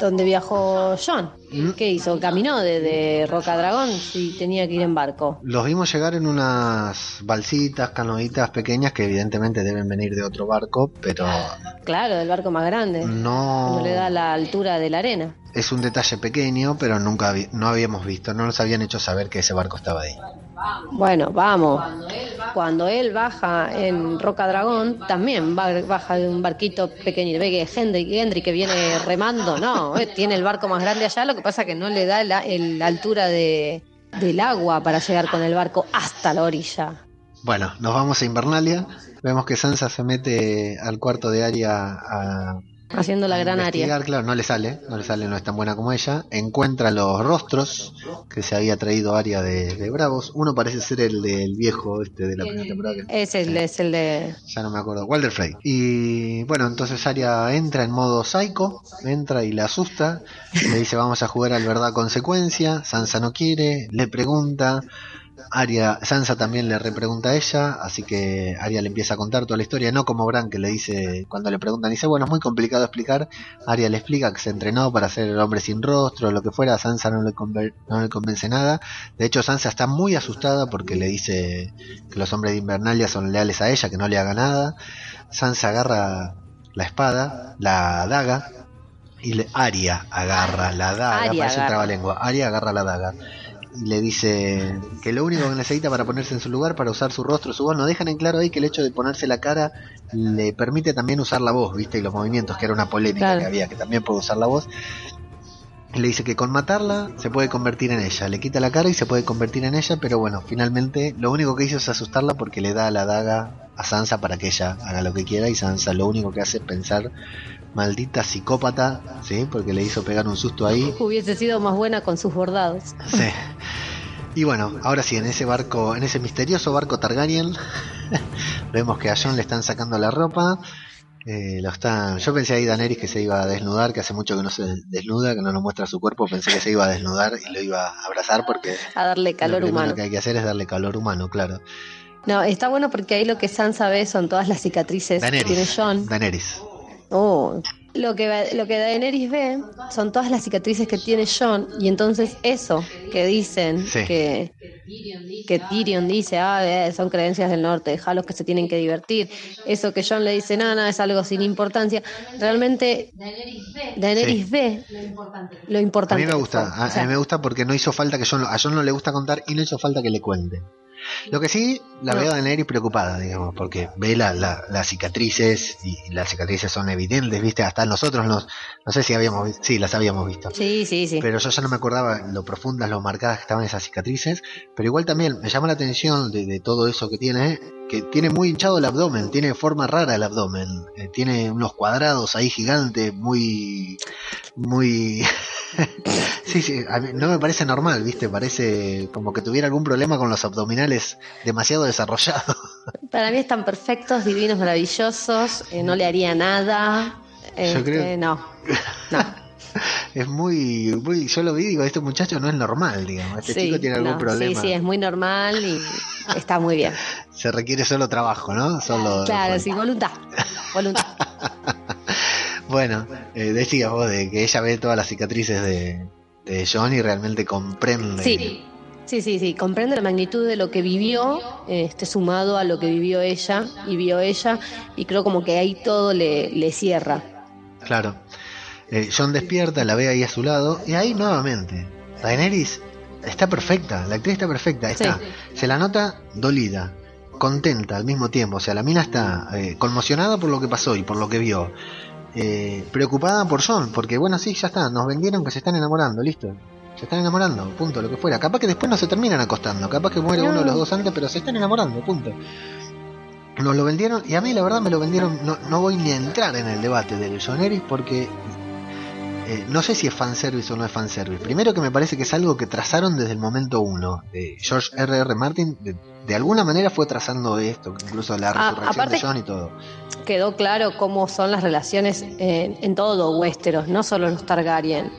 C: donde viajó John.
B: Mm.
C: ¿Qué hizo? Caminó desde Roca Dragón si tenía que ir en barco.
B: Los vimos llegar en unas balsitas, canoitas pequeñas que evidentemente deben venir de otro barco, pero
C: Claro, del barco más grande.
B: no
C: No le da la altura de la arena.
B: es un detalle pequeño, pero nunca vi- no habíamos visto, no nos habían hecho saber que ese barco estaba ahí.
C: Bueno, vamos. cuando él baja en Roca Dragón, también baja de un barquito pequeño. Ve que Hendrik, Hendrik que viene remando, no, eh, tiene el barco más grande allá, lo que pasa que no le da la, altura de, del agua para llegar con el barco hasta la orilla.
B: Bueno, nos vamos a Invernalia. Vemos que Sansa se mete al cuarto de Arya a
C: Haciendo la gran área.
B: Claro, no le sale, no le sale, no es tan buena como ella. Encuentra los rostros que se había traído Arya de, de Bravos. Uno parece ser el del viejo este de la primera temporada.
C: es, el- es el de.
B: Ya no me acuerdo. Walder Frey. Y bueno, entonces Arya entra en modo psycho, entra y la asusta. Le dice vamos a jugar al verdad consecuencia. Sansa no quiere, le pregunta. Arya, Sansa también le repregunta a ella, así que Arya le empieza a contar toda la historia, no como Bran que le dice, cuando le preguntan, dice, bueno, es muy complicado explicar, Arya le explica que se entrenó para ser el hombre sin rostro, lo que fuera, Sansa no le, no le convence nada, de hecho Sansa está muy asustada porque le dice que los hombres de Invernalia son leales a ella, que no le haga nada, Sansa agarra la espada, la daga, y le, Arya agarra la daga,
C: Arya
B: parece un
C: agarra.
B: trabalengua, Arya agarra la daga y le dice que lo único que necesita para ponerse en su lugar, para usar su rostro, su voz, nos dejan en claro ahí que el hecho de ponerse la cara le permite también usar la voz, ¿viste? Y los movimientos, que era una polémica
C: Claro.
B: que había, que también puede usar la voz. Y le dice que con matarla se puede convertir en ella, le quita la cara y se puede convertir en ella, pero bueno, finalmente lo único que hizo es asustarla porque le da la daga a Sansa para que ella haga lo que quiera y Sansa lo único que hace es pensar, maldita psicópata, ¿sí? Porque le hizo pegar un susto ahí
C: Hubiese sido más buena con sus bordados.
B: Sí. Y bueno, ahora sí, en ese barco, en ese misterioso barco Targaryen, vemos que a Jon le están sacando la ropa. eh, lo están, yo pensé ahí Daenerys que se iba a desnudar, que hace mucho que no se desnuda, que no nos muestra su cuerpo, pensé que se iba a desnudar y lo iba a abrazar porque
C: A darle calor
B: lo
C: humano.
B: que hay que hacer es darle calor humano, claro.
C: No, está bueno porque ahí lo que Sansa ve son todas las cicatrices que tiene. John.
B: Daenerys.
C: Oh, lo que lo que Daenerys ve son todas las cicatrices que tiene John y entonces eso que dicen
B: Sí.
C: que que Tyrion dice, ah, eh, son creencias del norte, dejalos que se tienen que divertir. Eso que John le dice, no, no, es algo sin importancia. Realmente Daenerys
B: Sí.
C: ve lo importante.
B: A mí me gusta, a,
C: O sea,
B: a mí me gusta porque no hizo falta que Jon, lo- a Jon no le gusta contar y no hizo falta que le cuente. Lo que sí, la
C: No.
B: veo a Daenerys preocupada, digamos, porque ve la, la- las cicatrices y las cicatrices son evidentes, viste, hasta nosotros nos, no sé si habíamos visto, sí, las habíamos visto.
C: Sí, sí, sí.
B: Pero yo ya no me acordaba lo profundas, lo marcadas que estaban esas cicatrices, pero igual también me llama la atención de, de todo eso que tiene, que tiene muy hinchado el abdomen, tiene forma rara el abdomen, eh, tiene unos cuadrados ahí gigantes, muy, muy... sí, sí, a mí no me parece normal, viste, parece como que tuviera algún problema con los abdominales demasiado desarrollados.
C: Para mí están perfectos, divinos, maravillosos, eh, no le haría nada. Este,
B: creo-
C: No, no.
B: es muy, muy, yo lo vi y digo, este muchacho no es normal, digamos, este
C: Sí,
B: chico tiene algún
C: no,
B: problema.
C: Sí, sí, es muy normal y está muy bien.
B: Se requiere solo trabajo, ¿no? Solo
C: Claro, sí, voluntad. Voluntad.
B: Bueno, eh, decías vos de que ella ve todas las cicatrices de, de John y realmente comprende.
C: Sí, sí, sí, sí. Comprende la magnitud de lo que vivió, este, sumado a lo que vivió ella y vio ella, y creo como que ahí todo le, le cierra.
B: Claro. Eh, John despierta, la ve ahí a su lado y ahí nuevamente. Daenerys está perfecta, la actriz está perfecta, está. Se la nota dolida, contenta al mismo tiempo. O sea, la mina está eh, conmocionada por lo que pasó y por lo que vio. Eh, preocupada por John, porque bueno, sí, ya está, nos vendieron que se están enamorando, listo. Se están enamorando, punto, lo que fuera. Capaz que después no se terminan acostando, capaz que muere
C: No.
B: uno de los dos antes, pero se están enamorando, punto. Nos lo vendieron, y a mí la verdad me lo vendieron, no, no voy ni a entrar en el debate del John Eris porque eh, no sé si es fanservice o no es fanservice. Primero que me parece que es algo que trazaron desde el momento uno. Eh, George R.R. R. Martin de, de alguna manera fue trazando esto, incluso la
C: Ah,
B: resurrección de John y todo.
C: Quedó claro cómo son las relaciones en, en todo Westeros, no solo en los Targaryen.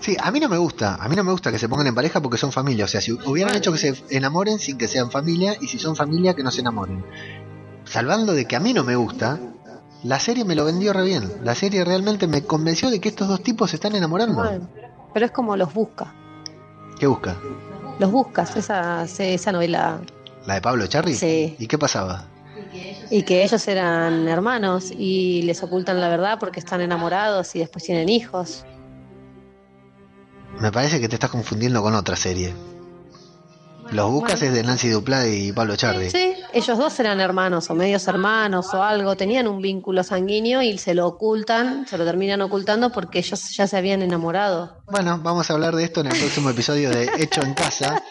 B: Sí, a mí no me gusta, a mí no me gusta que se pongan en pareja porque son familia. O sea, si hubieran hecho que se enamoren sin que sean familia y si son familia que no se enamoren. Salvando de que a mí no me gusta, la serie me lo vendió re bien. La serie realmente me convenció de que estos dos tipos se están enamorando.
C: Bueno, pero es como los busca.
B: ¿Qué busca?
C: Los buscas, esa, esa novela.
B: ¿La de Pablo Charri?
C: Sí.
B: ¿Y qué pasaba?
C: Y que ellos eran hermanos y les ocultan la verdad porque están enamorados y después tienen hijos.
B: Me parece que te estás confundiendo con otra serie. Los buscas es de Nancy Duplá y Pablo Chardi.
C: Sí, ellos dos eran hermanos o medios hermanos o algo, tenían un vínculo sanguíneo y se lo ocultan, se lo terminan ocultando porque ellos ya se habían enamorado.
B: Bueno, vamos a hablar de esto en el próximo episodio de Hecho en Casa,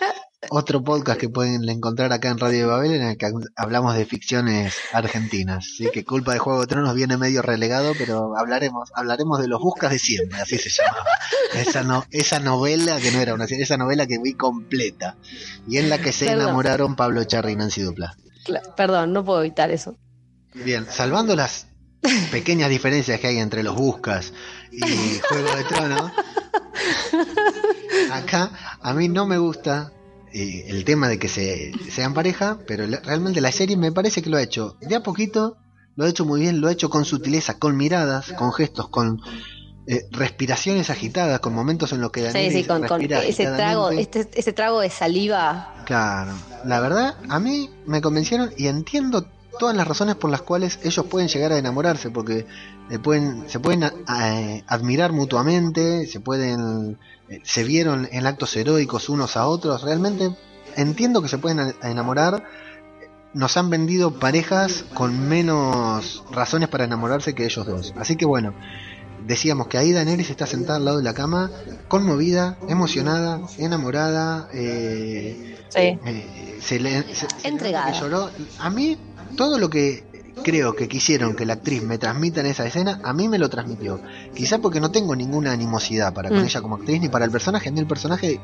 B: otro podcast que pueden encontrar acá en Radio de Babel en el que hablamos de ficciones argentinas. Así que culpa de Juego de Tronos viene medio relegado, pero hablaremos, hablaremos de los buscas de siempre, así se llamaba. Esa no, esa novela que no era una esa novela que vi completa. Y en la que se enamoraron Pablo Charri y Nancy Dupla.
C: Perdón, no puedo evitar eso.
B: Bien, salvando las pequeñas diferencias que hay entre los buscas y Juego de Tronos. Acá a mí no me gusta eh, el tema de que se, sean pareja, pero realmente la serie me parece que lo ha hecho de a poquito, lo ha hecho muy bien, lo ha hecho con sutileza, con miradas, con gestos, con eh, respiraciones agitadas, con momentos en los que
C: sí, sí, con, ese trago, este, ese trago de saliva.
B: Claro, la verdad, a mí me convencieron y entiendo todas las razones por las cuales ellos pueden llegar a enamorarse, porque eh, pueden, se pueden admirar mutuamente, se pueden eh, se vieron en actos heroicos unos a otros, realmente entiendo que se pueden enamorar. Nos han vendido parejas con menos razones para enamorarse que ellos dos. Así que bueno, decíamos que ahí Daenerys está sentada al lado de la cama, conmovida, emocionada, enamorada, eh,
C: eh
B: se le,
C: entregada.
B: lloró. A mí todo lo que creo que quisieron que la actriz me transmita en esa escena, a mí me lo transmitió. Quizá porque no tengo ninguna animosidad para con mm. ella como actriz ni para el personaje. A mí el personaje,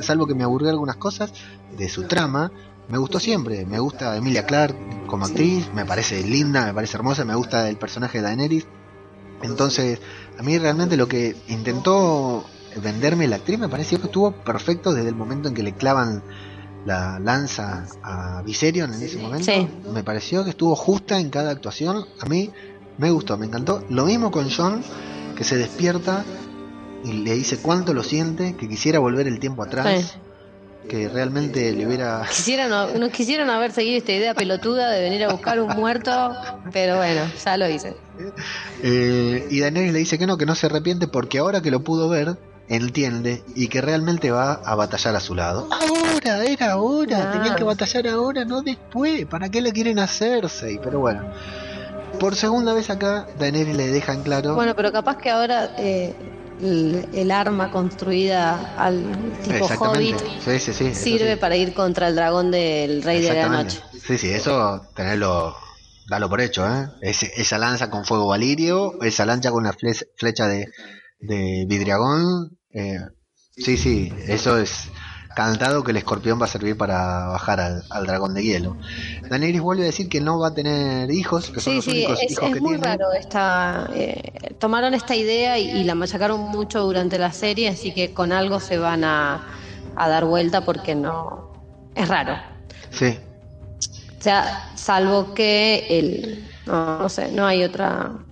B: salvo que me aburrió algunas cosas de su trama, me gustó siempre. Me gusta Emilia Clarke como actriz, me parece linda, me parece hermosa, me gusta el personaje de Daenerys. Entonces, a mí realmente lo que intentó venderme la actriz me pareció que estuvo perfecto desde el momento en que le clavan la lanza a Viserion en ese momento, me pareció que estuvo justa en cada actuación. A mí me gustó, me encantó. Lo mismo con John, que se despierta y le dice cuánto lo siente, que quisiera volver el tiempo atrás. Que realmente le hubiera.
C: Quisieran, no, quisieran haber seguido esta idea pelotuda de venir a buscar un muerto, pero bueno, ya lo hice.
B: Eh, y Daenerys le dice que no, que no se arrepiente porque ahora que lo pudo ver, entiende y que realmente va a batallar a su lado. Ahora, era ahora, tenían que batallar ahora, no después. ¿Para qué le quieren hacerse? Pero bueno, por segunda vez acá, Daenerys le deja en claro.
C: Bueno, pero capaz que ahora eh, el, arma construida al tipo Hobbit sirve para ir contra el dragón del Rey de la Noche.
B: Sí, sí, eso tenerlo. Dalo por hecho, ¿eh? esa lanza con fuego valirio, esa lancha con una flecha de, de Vidriagón. Eh, sí, sí, eso es cantado que el escorpión va a servir para bajar al, dragón de hielo. Daenerys vuelve a decir que no va a tener hijos, que son los únicos
C: es,
B: hijos
C: es muy raro esta, eh, tomaron esta idea y, la machacaron mucho durante la serie, así que con algo se van a, dar vuelta porque no es raro.
B: Sí.
C: O sea, salvo que el no sé, no hay otra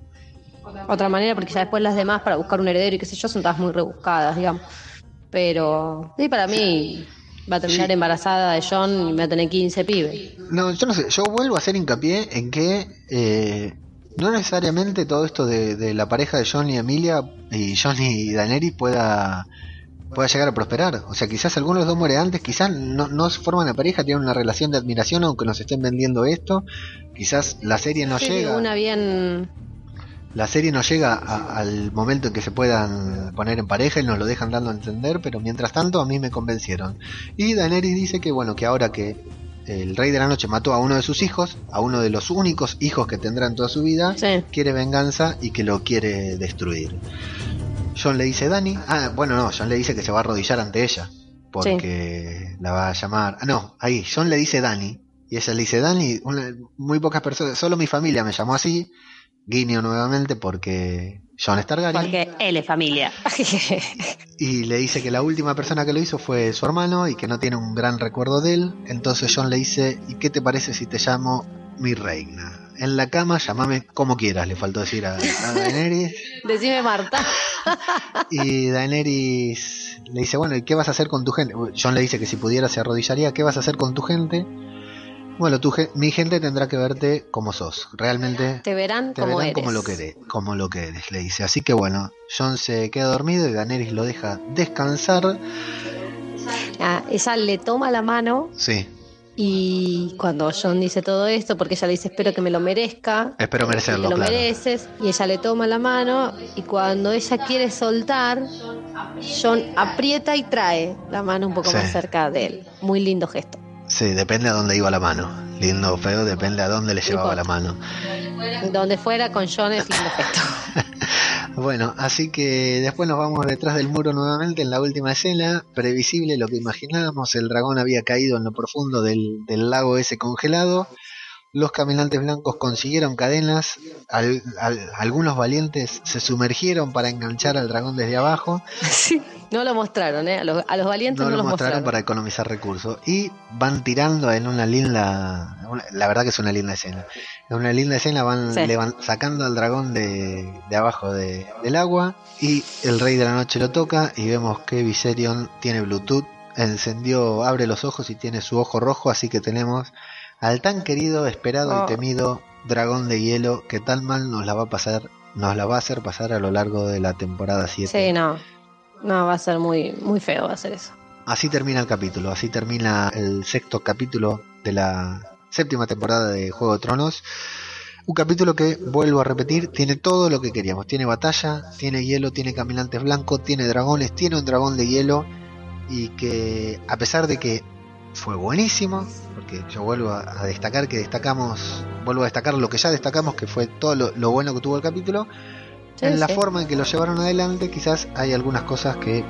C: otra manera, porque ya después las demás para buscar un heredero y qué sé yo son todas muy rebuscadas, digamos. Pero sí, para mí va a terminar embarazada de John y va a tener 15 pibes.
B: No, yo no sé, yo vuelvo a hacer hincapié en que eh, no necesariamente todo esto de, la pareja de John y Emilia y John y Daenerys pueda pueda llegar a prosperar. O sea, quizás algunos de los dos muere antes, quizás no, no forman una pareja, tienen una relación de admiración aunque nos estén vendiendo esto. Quizás la serie no llega.
C: Una bien
B: la serie no llega al momento en que se puedan poner en pareja y nos lo dejan dando a entender, pero mientras tanto a mí me convencieron. Y Daenerys dice que bueno, que ahora que el rey de la noche mató a uno de sus hijos, a uno de los únicos hijos que tendrá en toda su vida, quiere venganza y que lo quiere destruir. John le dice Dani, ah, bueno, no, John le dice que se va a arrodillar ante ella, porque la va a llamar, ah, no, ahí, John le dice Dani, y ella le dice Dani, muy pocas personas, solo mi familia me llamó así, guiño nuevamente porque John es Targaryen.
C: Porque él es familia.
B: y le dice que la última persona que lo hizo fue su hermano y que no tiene un gran recuerdo de él. Entonces John le dice, ¿y qué te parece si te llamo mi reina? En la cama, llámame como quieras, le faltó decir a, Daenerys.
C: Decime Marta.
B: y Daenerys le dice, bueno, ¿y qué vas a hacer con tu gente? John le dice que si pudiera se arrodillaría, ¿qué vas a hacer con tu gente? Bueno, tu, mi gente tendrá que verte como sos. Realmente
C: te verán, como,
B: como lo que eres, como lo que eres, le dice. Así que bueno, John se queda dormido y Daenerys lo deja descansar.
C: Ah, ella le toma la mano
B: Sí,
C: y cuando John dice todo esto, porque ella le dice espero que me lo merezca,
B: espero merecerlo,
C: lo
B: claro.
C: mereces, y ella le toma la mano y cuando ella quiere soltar, John aprieta y trae la mano un poco
B: Sí.
C: más cerca de él. Muy lindo gesto.
B: Sí, depende a dónde iba la mano. Lindo o feo, depende a dónde le llevaba la mano.
C: Donde fuera con John es lindo.
B: Bueno, así que después nos vamos detrás del muro nuevamente en la última escena. Previsible lo que imaginábamos, el dragón había caído en lo profundo del, del lago ese congelado. Los caminantes blancos consiguieron cadenas, al- al- algunos valientes se sumergieron para enganchar al dragón desde abajo,
C: Sí, no lo mostraron, ¿eh? A los, a los valientes
B: no
C: no,
B: lo
C: los
B: mostraron
C: mostraron.
B: para economizar recursos y van tirando en una linda, una- la verdad que es una linda escena, en una linda escena van
C: Sí.
B: levan- sacando al dragón de, de abajo de- del agua y el rey de la noche lo toca y vemos que Viserion tiene Bluetooth, encendió, abre los ojos y tiene su ojo rojo, así que tenemos al tan querido, esperado
C: Oh.
B: y temido dragón de hielo que tan mal nos la va a pasar, nos la va a hacer pasar a lo largo de la temporada 7.
C: Sí, no. No, va a ser muy, muy feo hacer eso.
B: Así termina el capítulo, así termina el sexto capítulo de la séptima temporada de Juego de Tronos. Un capítulo que, vuelvo a repetir, tiene todo lo que queríamos. Tiene batalla, tiene hielo, tiene caminantes blancos, tiene dragones, tiene un dragón de hielo. Y que, a pesar de que fue buenísimo, porque yo vuelvo a, a destacar que destacamos, vuelvo a destacar lo que ya destacamos, que fue todo lo bueno que tuvo el capítulo,
C: Sí,
B: en la
C: sí.
B: forma en que lo llevaron adelante, quizás hay algunas cosas que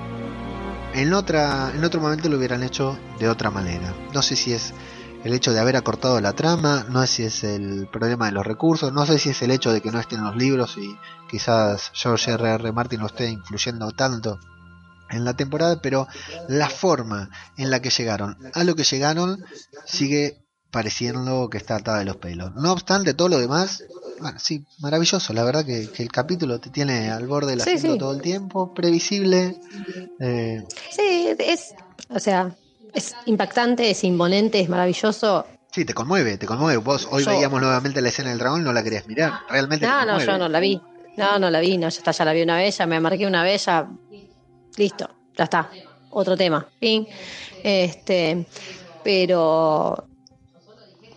B: en otra en otro momento lo hubieran hecho de otra manera. No sé si es el hecho de haber acortado la trama, no sé si es el problema de los recursos, no sé si es el hecho de que no estén los libros y quizás George R. R. Martin no esté influyendo tanto en la temporada, pero la forma en la que llegaron a lo que llegaron sigue pareciendo que está atada de los pelos. No obstante, todo lo demás, bueno, sí, maravilloso. La verdad que, que el capítulo te tiene al borde del asiento
C: sí.
B: todo el tiempo, previsible. eh,
C: Sí, es, o sea, es impactante, es imponente, es maravilloso.
B: sí, te conmueve, te conmueve. Vos hoy
C: Yo-
B: veíamos nuevamente la escena del dragón, no la querías mirar. Realmente te
C: No, no, yo no la vi. No, no la vi, no, ya está, ya la vi una vez, ya me marqué una vez, ya. Listo, ya está. Otro tema. Fin. Este, pero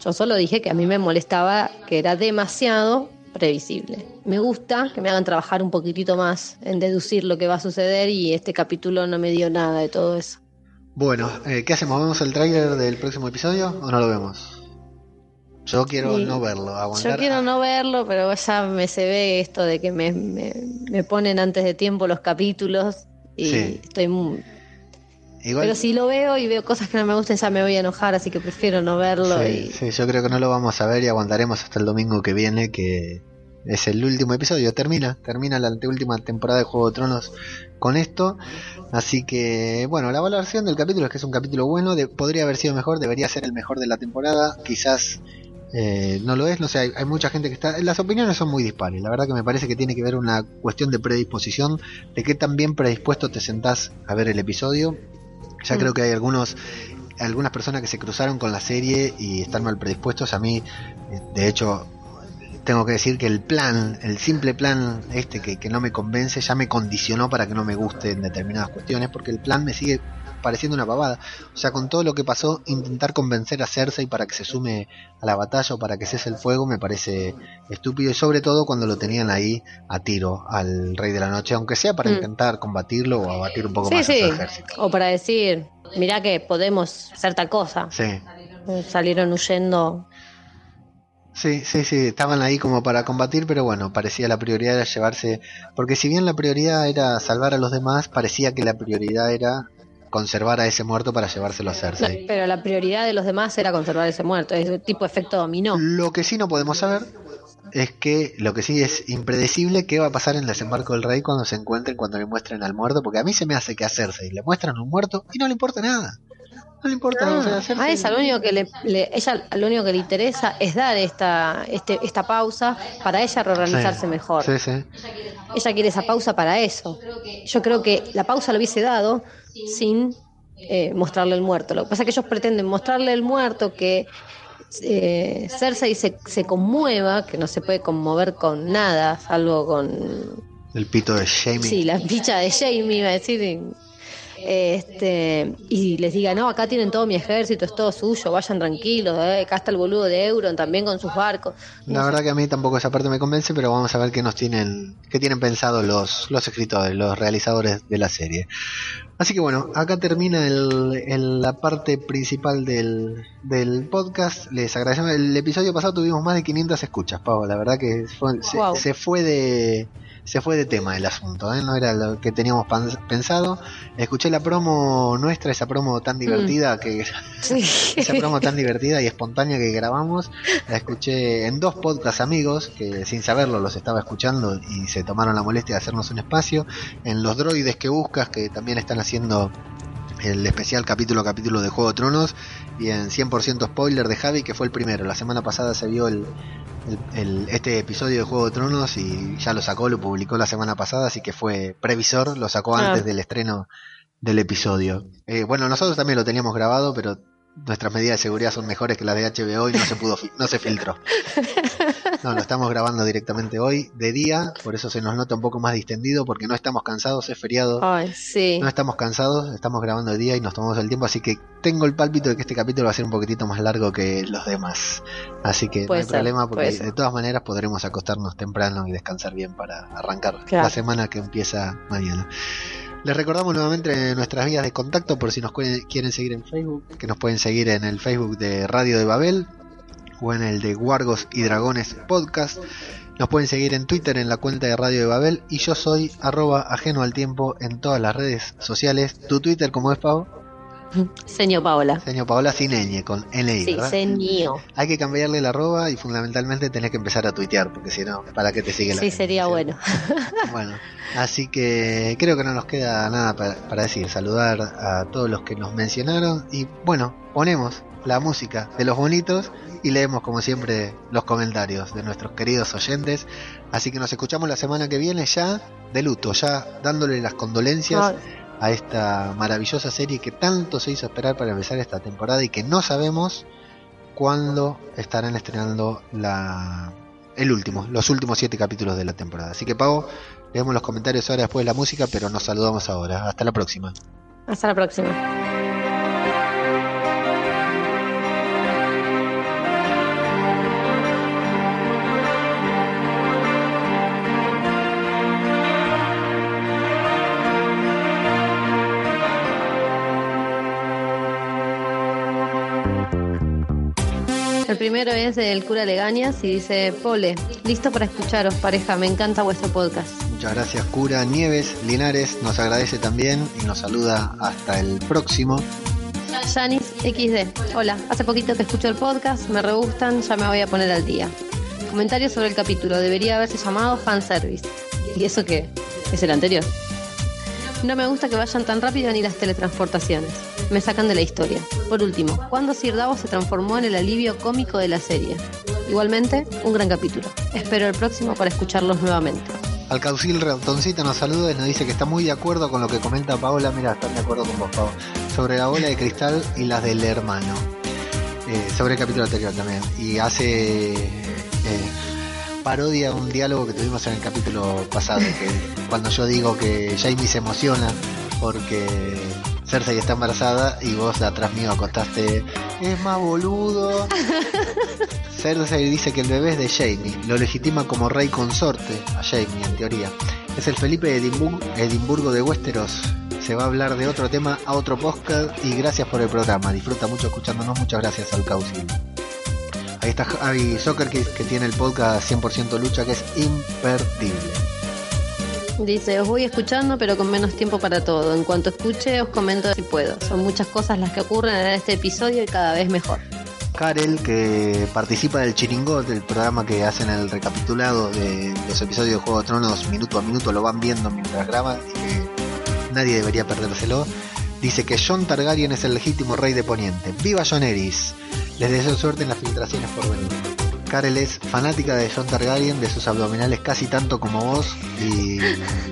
C: yo solo dije que a mí me molestaba que era demasiado previsible. Me gusta que me hagan trabajar un poquitito más en deducir lo que va a suceder y este capítulo no me dio nada de todo eso.
B: Bueno, eh, ¿qué hacemos? ¿Vemos el tráiler del próximo episodio o no lo vemos? Yo quiero
C: Sí.
B: no verlo, aguantar.
C: Yo quiero no verlo, pero ya me se ve esto de que me, me, me ponen antes de tiempo los capítulos y
B: Sí.
C: estoy muy...
B: Igual,
C: Pero si lo veo y veo cosas que no me gustan ya me voy a enojar, así que prefiero no verlo.
B: sí,
C: y...
B: sí, yo creo que no lo vamos a ver y aguantaremos hasta el domingo que viene, que es el último episodio. Termina, termina la anteúltima temporada de Juego de Tronos con esto. Así que, bueno, la valoración del capítulo es que es un capítulo bueno, de- podría haber sido mejor, debería ser el mejor de la temporada, quizás eh, no lo es, no sé, hay, hay mucha gente que está... Las opiniones son muy dispares, la verdad que me parece que tiene que ver una cuestión de predisposición, de qué tan bien predispuesto te sentás a ver el episodio. Ya
C: Mm.
B: creo que hay algunos algunas personas que se cruzaron con la serie y están mal predispuestos. A mí, eh, de hecho, tengo que decir que el plan, el simple plan este que, que no me convence, ya me condicionó para que no me gusten determinadas cuestiones, porque el plan me sigue pareciendo una pavada. O sea, con todo lo que pasó, intentar convencer a Cersei para que se sume a la batalla o para que cese el fuego me parece estúpido y sobre todo cuando lo tenían ahí a tiro al Rey de la Noche, aunque sea para
C: Mm.
B: intentar combatirlo o abatir un poco
C: Sí,
B: más a
C: sí.
B: su ejército.
C: O para decir, mirá que podemos hacer tal cosa.
B: Sí.
C: Salieron huyendo.
B: Sí, sí, sí, estaban ahí como para combatir, pero bueno, parecía la prioridad era llevarse, porque si bien la prioridad era salvar a los demás, parecía que la prioridad era conservar a ese muerto para llevárselo a
C: No,
B: Cersei.
C: pero la prioridad de los demás era conservar ese muerto. Es tipo efecto dominó.
B: Lo que sí no podemos saber es que lo que sí es impredecible qué va a pasar en el desembarco del rey cuando se encuentren, cuando le muestren al muerto, porque a mí se me hace que a Cersei le muestran un muerto y no le importa nada. No le importa, o sea,
C: Ah, a ella lo único que le, le- ella lo único que le interesa es dar esta este, esta pausa para ella reorganizarse
B: Sí,
C: mejor.
B: Sí, sí.
C: Ella quiere esa pausa para eso. Yo creo que la pausa lo hubiese dado sin eh, mostrarle el muerto. Lo que pasa es que ellos pretenden mostrarle el muerto que eh, Cersei se, se conmueva, que no se puede conmover con nada, salvo con
B: El pito de Jamie.
C: sí, la picha de Jamie, iba a decir. Y- este, y les diga, no, acá tienen todo mi ejército, es todo suyo, vayan tranquilos, eh, acá está el boludo de Euron también con sus barcos.
B: La verdad que a mí tampoco esa parte me convence, pero vamos a ver qué nos tienen, qué tienen pensado los, los escritores, los realizadores de la serie. Así que bueno, acá termina el, la parte principal del, del, podcast. Les agradecemos. El episodio pasado tuvimos más de 500 escuchas, Pau. La verdad que se fue de se fue de tema el asunto, ¿eh? no era lo que teníamos pensado. Escuché la promo nuestra, esa promo tan divertida mm. que esa promo tan divertida y espontánea que grabamos, la escuché en dos podcasts amigos que sin saberlo los estaba escuchando y se tomaron la molestia de hacernos un espacio, en los droides que buscas que también están haciendo el especial capítulo a capítulo de Juego de Tronos y en 100% spoiler de Javi que fue el primero. La semana pasada se vio el, este episodio de Juego de Tronos y ya lo sacó, lo publicó la semana pasada, así que fue previsor, lo sacó ah. antes del estreno del episodio. Eh, bueno, nosotros también lo teníamos grabado, pero nuestras medidas de seguridad son mejores que las de HBO y no se pudo no se filtró. No, lo estamos grabando directamente hoy de día, por eso se nos nota un poco más distendido porque no estamos cansados, es feriado.
C: sí.
B: No estamos cansados, estamos grabando de día y nos tomamos el tiempo, así que tengo el pálpito de que este capítulo va a ser un poquitito más largo que los demás. Así que no hay problema porque de todas maneras podremos acostarnos temprano y descansar bien para arrancar la semana que empieza mañana. Les recordamos nuevamente nuestras vías de contacto por si nos quieren seguir en Facebook, que nos pueden seguir en el Facebook de Radio de Babel o en el de Guargos y Dragones Podcast. Nos pueden seguir en Twitter en la cuenta de Radio de Babel y yo soy arroba ajeno al tiempo en todas las redes sociales. ¿Tu Twitter cómo es, Pau?
C: Señor Paola.
B: Señor Paola sin ñ, con NI,
C: sí, señor.
B: Hay que cambiarle la arroba y fundamentalmente tenés que empezar a tuitear, porque si no, ¿para qué te sigue la
C: Sí, sería bueno.
B: bueno, así que creo que no nos queda nada para, decir. Saludar a todos los que nos mencionaron y bueno, ponemos la música de los bonitos y leemos como siempre los comentarios de nuestros queridos oyentes. Así que nos escuchamos la semana que viene ya de luto, ya dándole las condolencias a esta maravillosa serie que tanto se hizo esperar para empezar esta temporada y que no sabemos cuándo estarán estrenando la el último, los últimos siete capítulos de la temporada. Así que Pau, leemos los comentarios ahora después de la música, pero nos saludamos ahora. Hasta la próxima.
C: Hasta la próxima. Primero es del cura Legañas y dice, Pole, listo para escucharos, pareja, me encanta vuestro podcast.
B: Muchas gracias, cura Nieves Linares, nos agradece también y nos saluda hasta el próximo.
C: Janis XD, hola, hace poquito que escucho el podcast, me re gustan, ya me voy a poner al día. Comentario sobre el capítulo, debería haberse llamado fanservice. ¿Y eso qué? ¿Es el anterior? No me gusta que vayan tan rápido ni las teletransportaciones. Me sacan de la historia. Por último, ¿cuándo Sir Davos se transformó en el alivio cómico de la serie? Igualmente, un gran capítulo. Espero el próximo para escucharlos nuevamente.
B: Alcaucil Ratoncita nos saluda y nos dice que está muy de acuerdo con lo que comenta Paola. Mira, está de acuerdo con vos, Paola. Sobre la bola de cristal y las del hermano. Eh, sobre el capítulo anterior también. Y hace. Eh, parodia un diálogo que tuvimos en el capítulo pasado, que cuando yo digo que Jamie se emociona porque Cersei está embarazada y vos de atrás mío acostaste, es más boludo. Cersei dice que el bebé es de Jamie, lo legitima como rey consorte a Jamie en teoría. Es el Felipe de Edimburgo de Westeros. Se va a hablar de otro tema a otro podcast y gracias por el programa. Disfruta mucho escuchándonos. Muchas gracias al Causil. Ahí está Javi Soccer que, que tiene el podcast 100% lucha que es imperdible.
C: Dice, os voy escuchando pero con menos tiempo para todo. En cuanto escuche os comento si puedo. Son muchas cosas las que ocurren en este episodio y cada vez mejor.
B: Karel, que participa del Chiringot, del programa que hacen el recapitulado de los episodios de Juego de Tronos minuto a minuto, lo van viendo mientras graban y que nadie debería perdérselo. Dice que John Targaryen es el legítimo rey de Poniente. ¡Viva John Eris! Les deseo suerte en las filtraciones por venir. Karel es fanática de John Targaryen, de sus abdominales casi tanto como vos, y,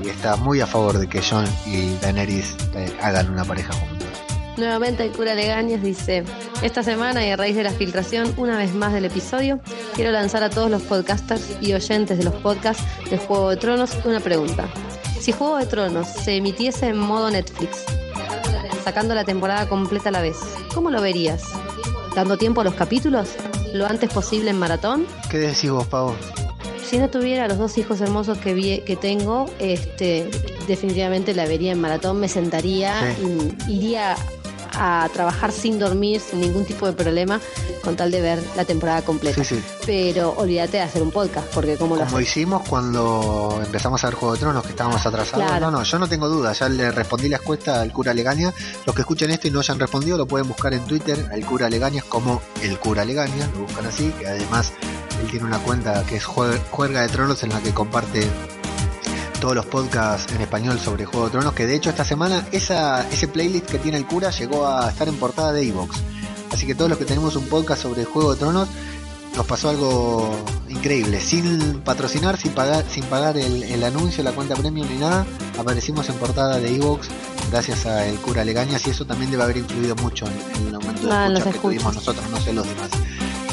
B: está muy a favor de que John y Daenerys eh, hagan una pareja juntos.
C: Nuevamente el cura Legañas dice, esta semana y a raíz de la filtración una vez más del episodio, quiero lanzar a todos los podcasters y oyentes de los podcasts de Juego de Tronos una pregunta. Si Juego de Tronos se emitiese en modo Netflix, sacando la temporada completa a la vez. ¿Cómo lo verías? ¿Dando tiempo a los capítulos? ¿Lo antes posible en maratón?
B: ¿Qué decís vos, Pavo?
C: Si no tuviera los dos hijos hermosos que, vi, que tengo, este, definitivamente la vería en maratón, me sentaría,
B: Sí.
C: y iría a trabajar sin dormir, sin ningún tipo de problema, con tal de ver la temporada completa.
B: Sí, sí.
C: Pero olvídate de hacer un podcast, porque como lo
B: Como
C: haces?
B: hicimos cuando empezamos a ver Juego de Tronos, que estábamos atrasados.
C: Claro.
B: No, no, yo no tengo duda. Ya le respondí la encuesta al cura Legaña. Los que escuchen esto y no hayan respondido, lo pueden buscar en Twitter, al cura Legañas, como el cura Legaña. Lo buscan así, que además él tiene una cuenta que es Jue- Juerga de Tronos en la que comparte todos los podcasts en español sobre Juego de Tronos, que de hecho esta semana esa, ese playlist que tiene el cura llegó a estar en portada de Evox. Así que todos los que tenemos un podcast sobre Juego de Tronos, nos pasó algo increíble. Sin patrocinar, sin pagar, sin pagar el, el anuncio, la cuenta premium ni nada, aparecimos en portada de Evox gracias a el cura Legañas y eso también debe haber influido mucho en, en el aumento de
C: Ah,
B: escuchas que
C: escuchas.
B: tuvimos nosotros, no sé los demás.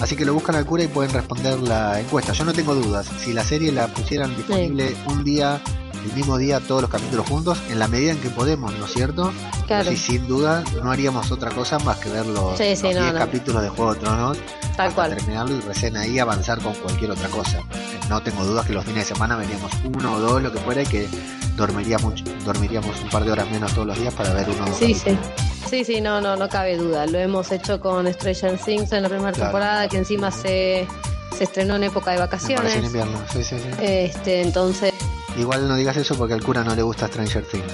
B: Así que lo buscan al cura y pueden responder la encuesta. Yo no tengo dudas. Si la serie la pusieran disponible un día, el mismo día, todos los capítulos juntos, en la medida en que podemos, ¿no es cierto?
C: Claro.
B: Sin duda, no haríamos otra cosa más que ver los
C: Sí, sí,
B: los
C: no,
B: 10
C: no.
B: capítulos de Juego de Tronos
C: Tal
B: hasta
C: cual.
B: terminarlo y recién ahí avanzar con cualquier otra cosa. No tengo dudas que los fines de semana veríamos uno o dos, lo que fuera, y que dormiríamos, dormiríamos un par de horas menos todos los días para ver uno o dos
C: Sí,
B: capítulos.
C: sí. Sí, sí, no, no, no cabe duda. Lo hemos hecho con Stranger Things en la primera
B: Claro.
C: temporada, que encima se, se estrenó en época de
B: parece en
C: vacaciones.
B: invierno, sí, sí, sí.
C: Este, entonces,
B: Igual no digas eso porque al cura no le gusta Stranger Things.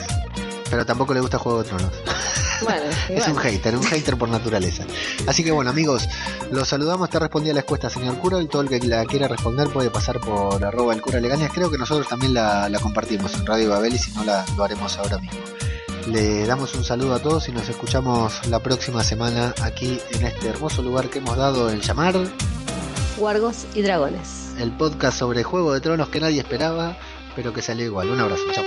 B: Pero tampoco le gusta Juego de Tronos.
C: bueno,
B: Es un hater, un hater por naturaleza. Así que bueno, amigos, los saludamos. Te respondí a la encuesta, señor cura. Y todo el que la quiera responder puede pasar por arroba el cura Legañas. Creo que nosotros también la, la compartimos en Radio Babel y si no la, lo haremos ahora mismo. Le damos un saludo a todos y nos escuchamos la próxima semana aquí en este hermoso lugar que hemos dado en llamar
C: Guargos y dragones.
B: el podcast sobre Juego de Tronos que nadie esperaba, pero que salió igual. Un abrazo, chao.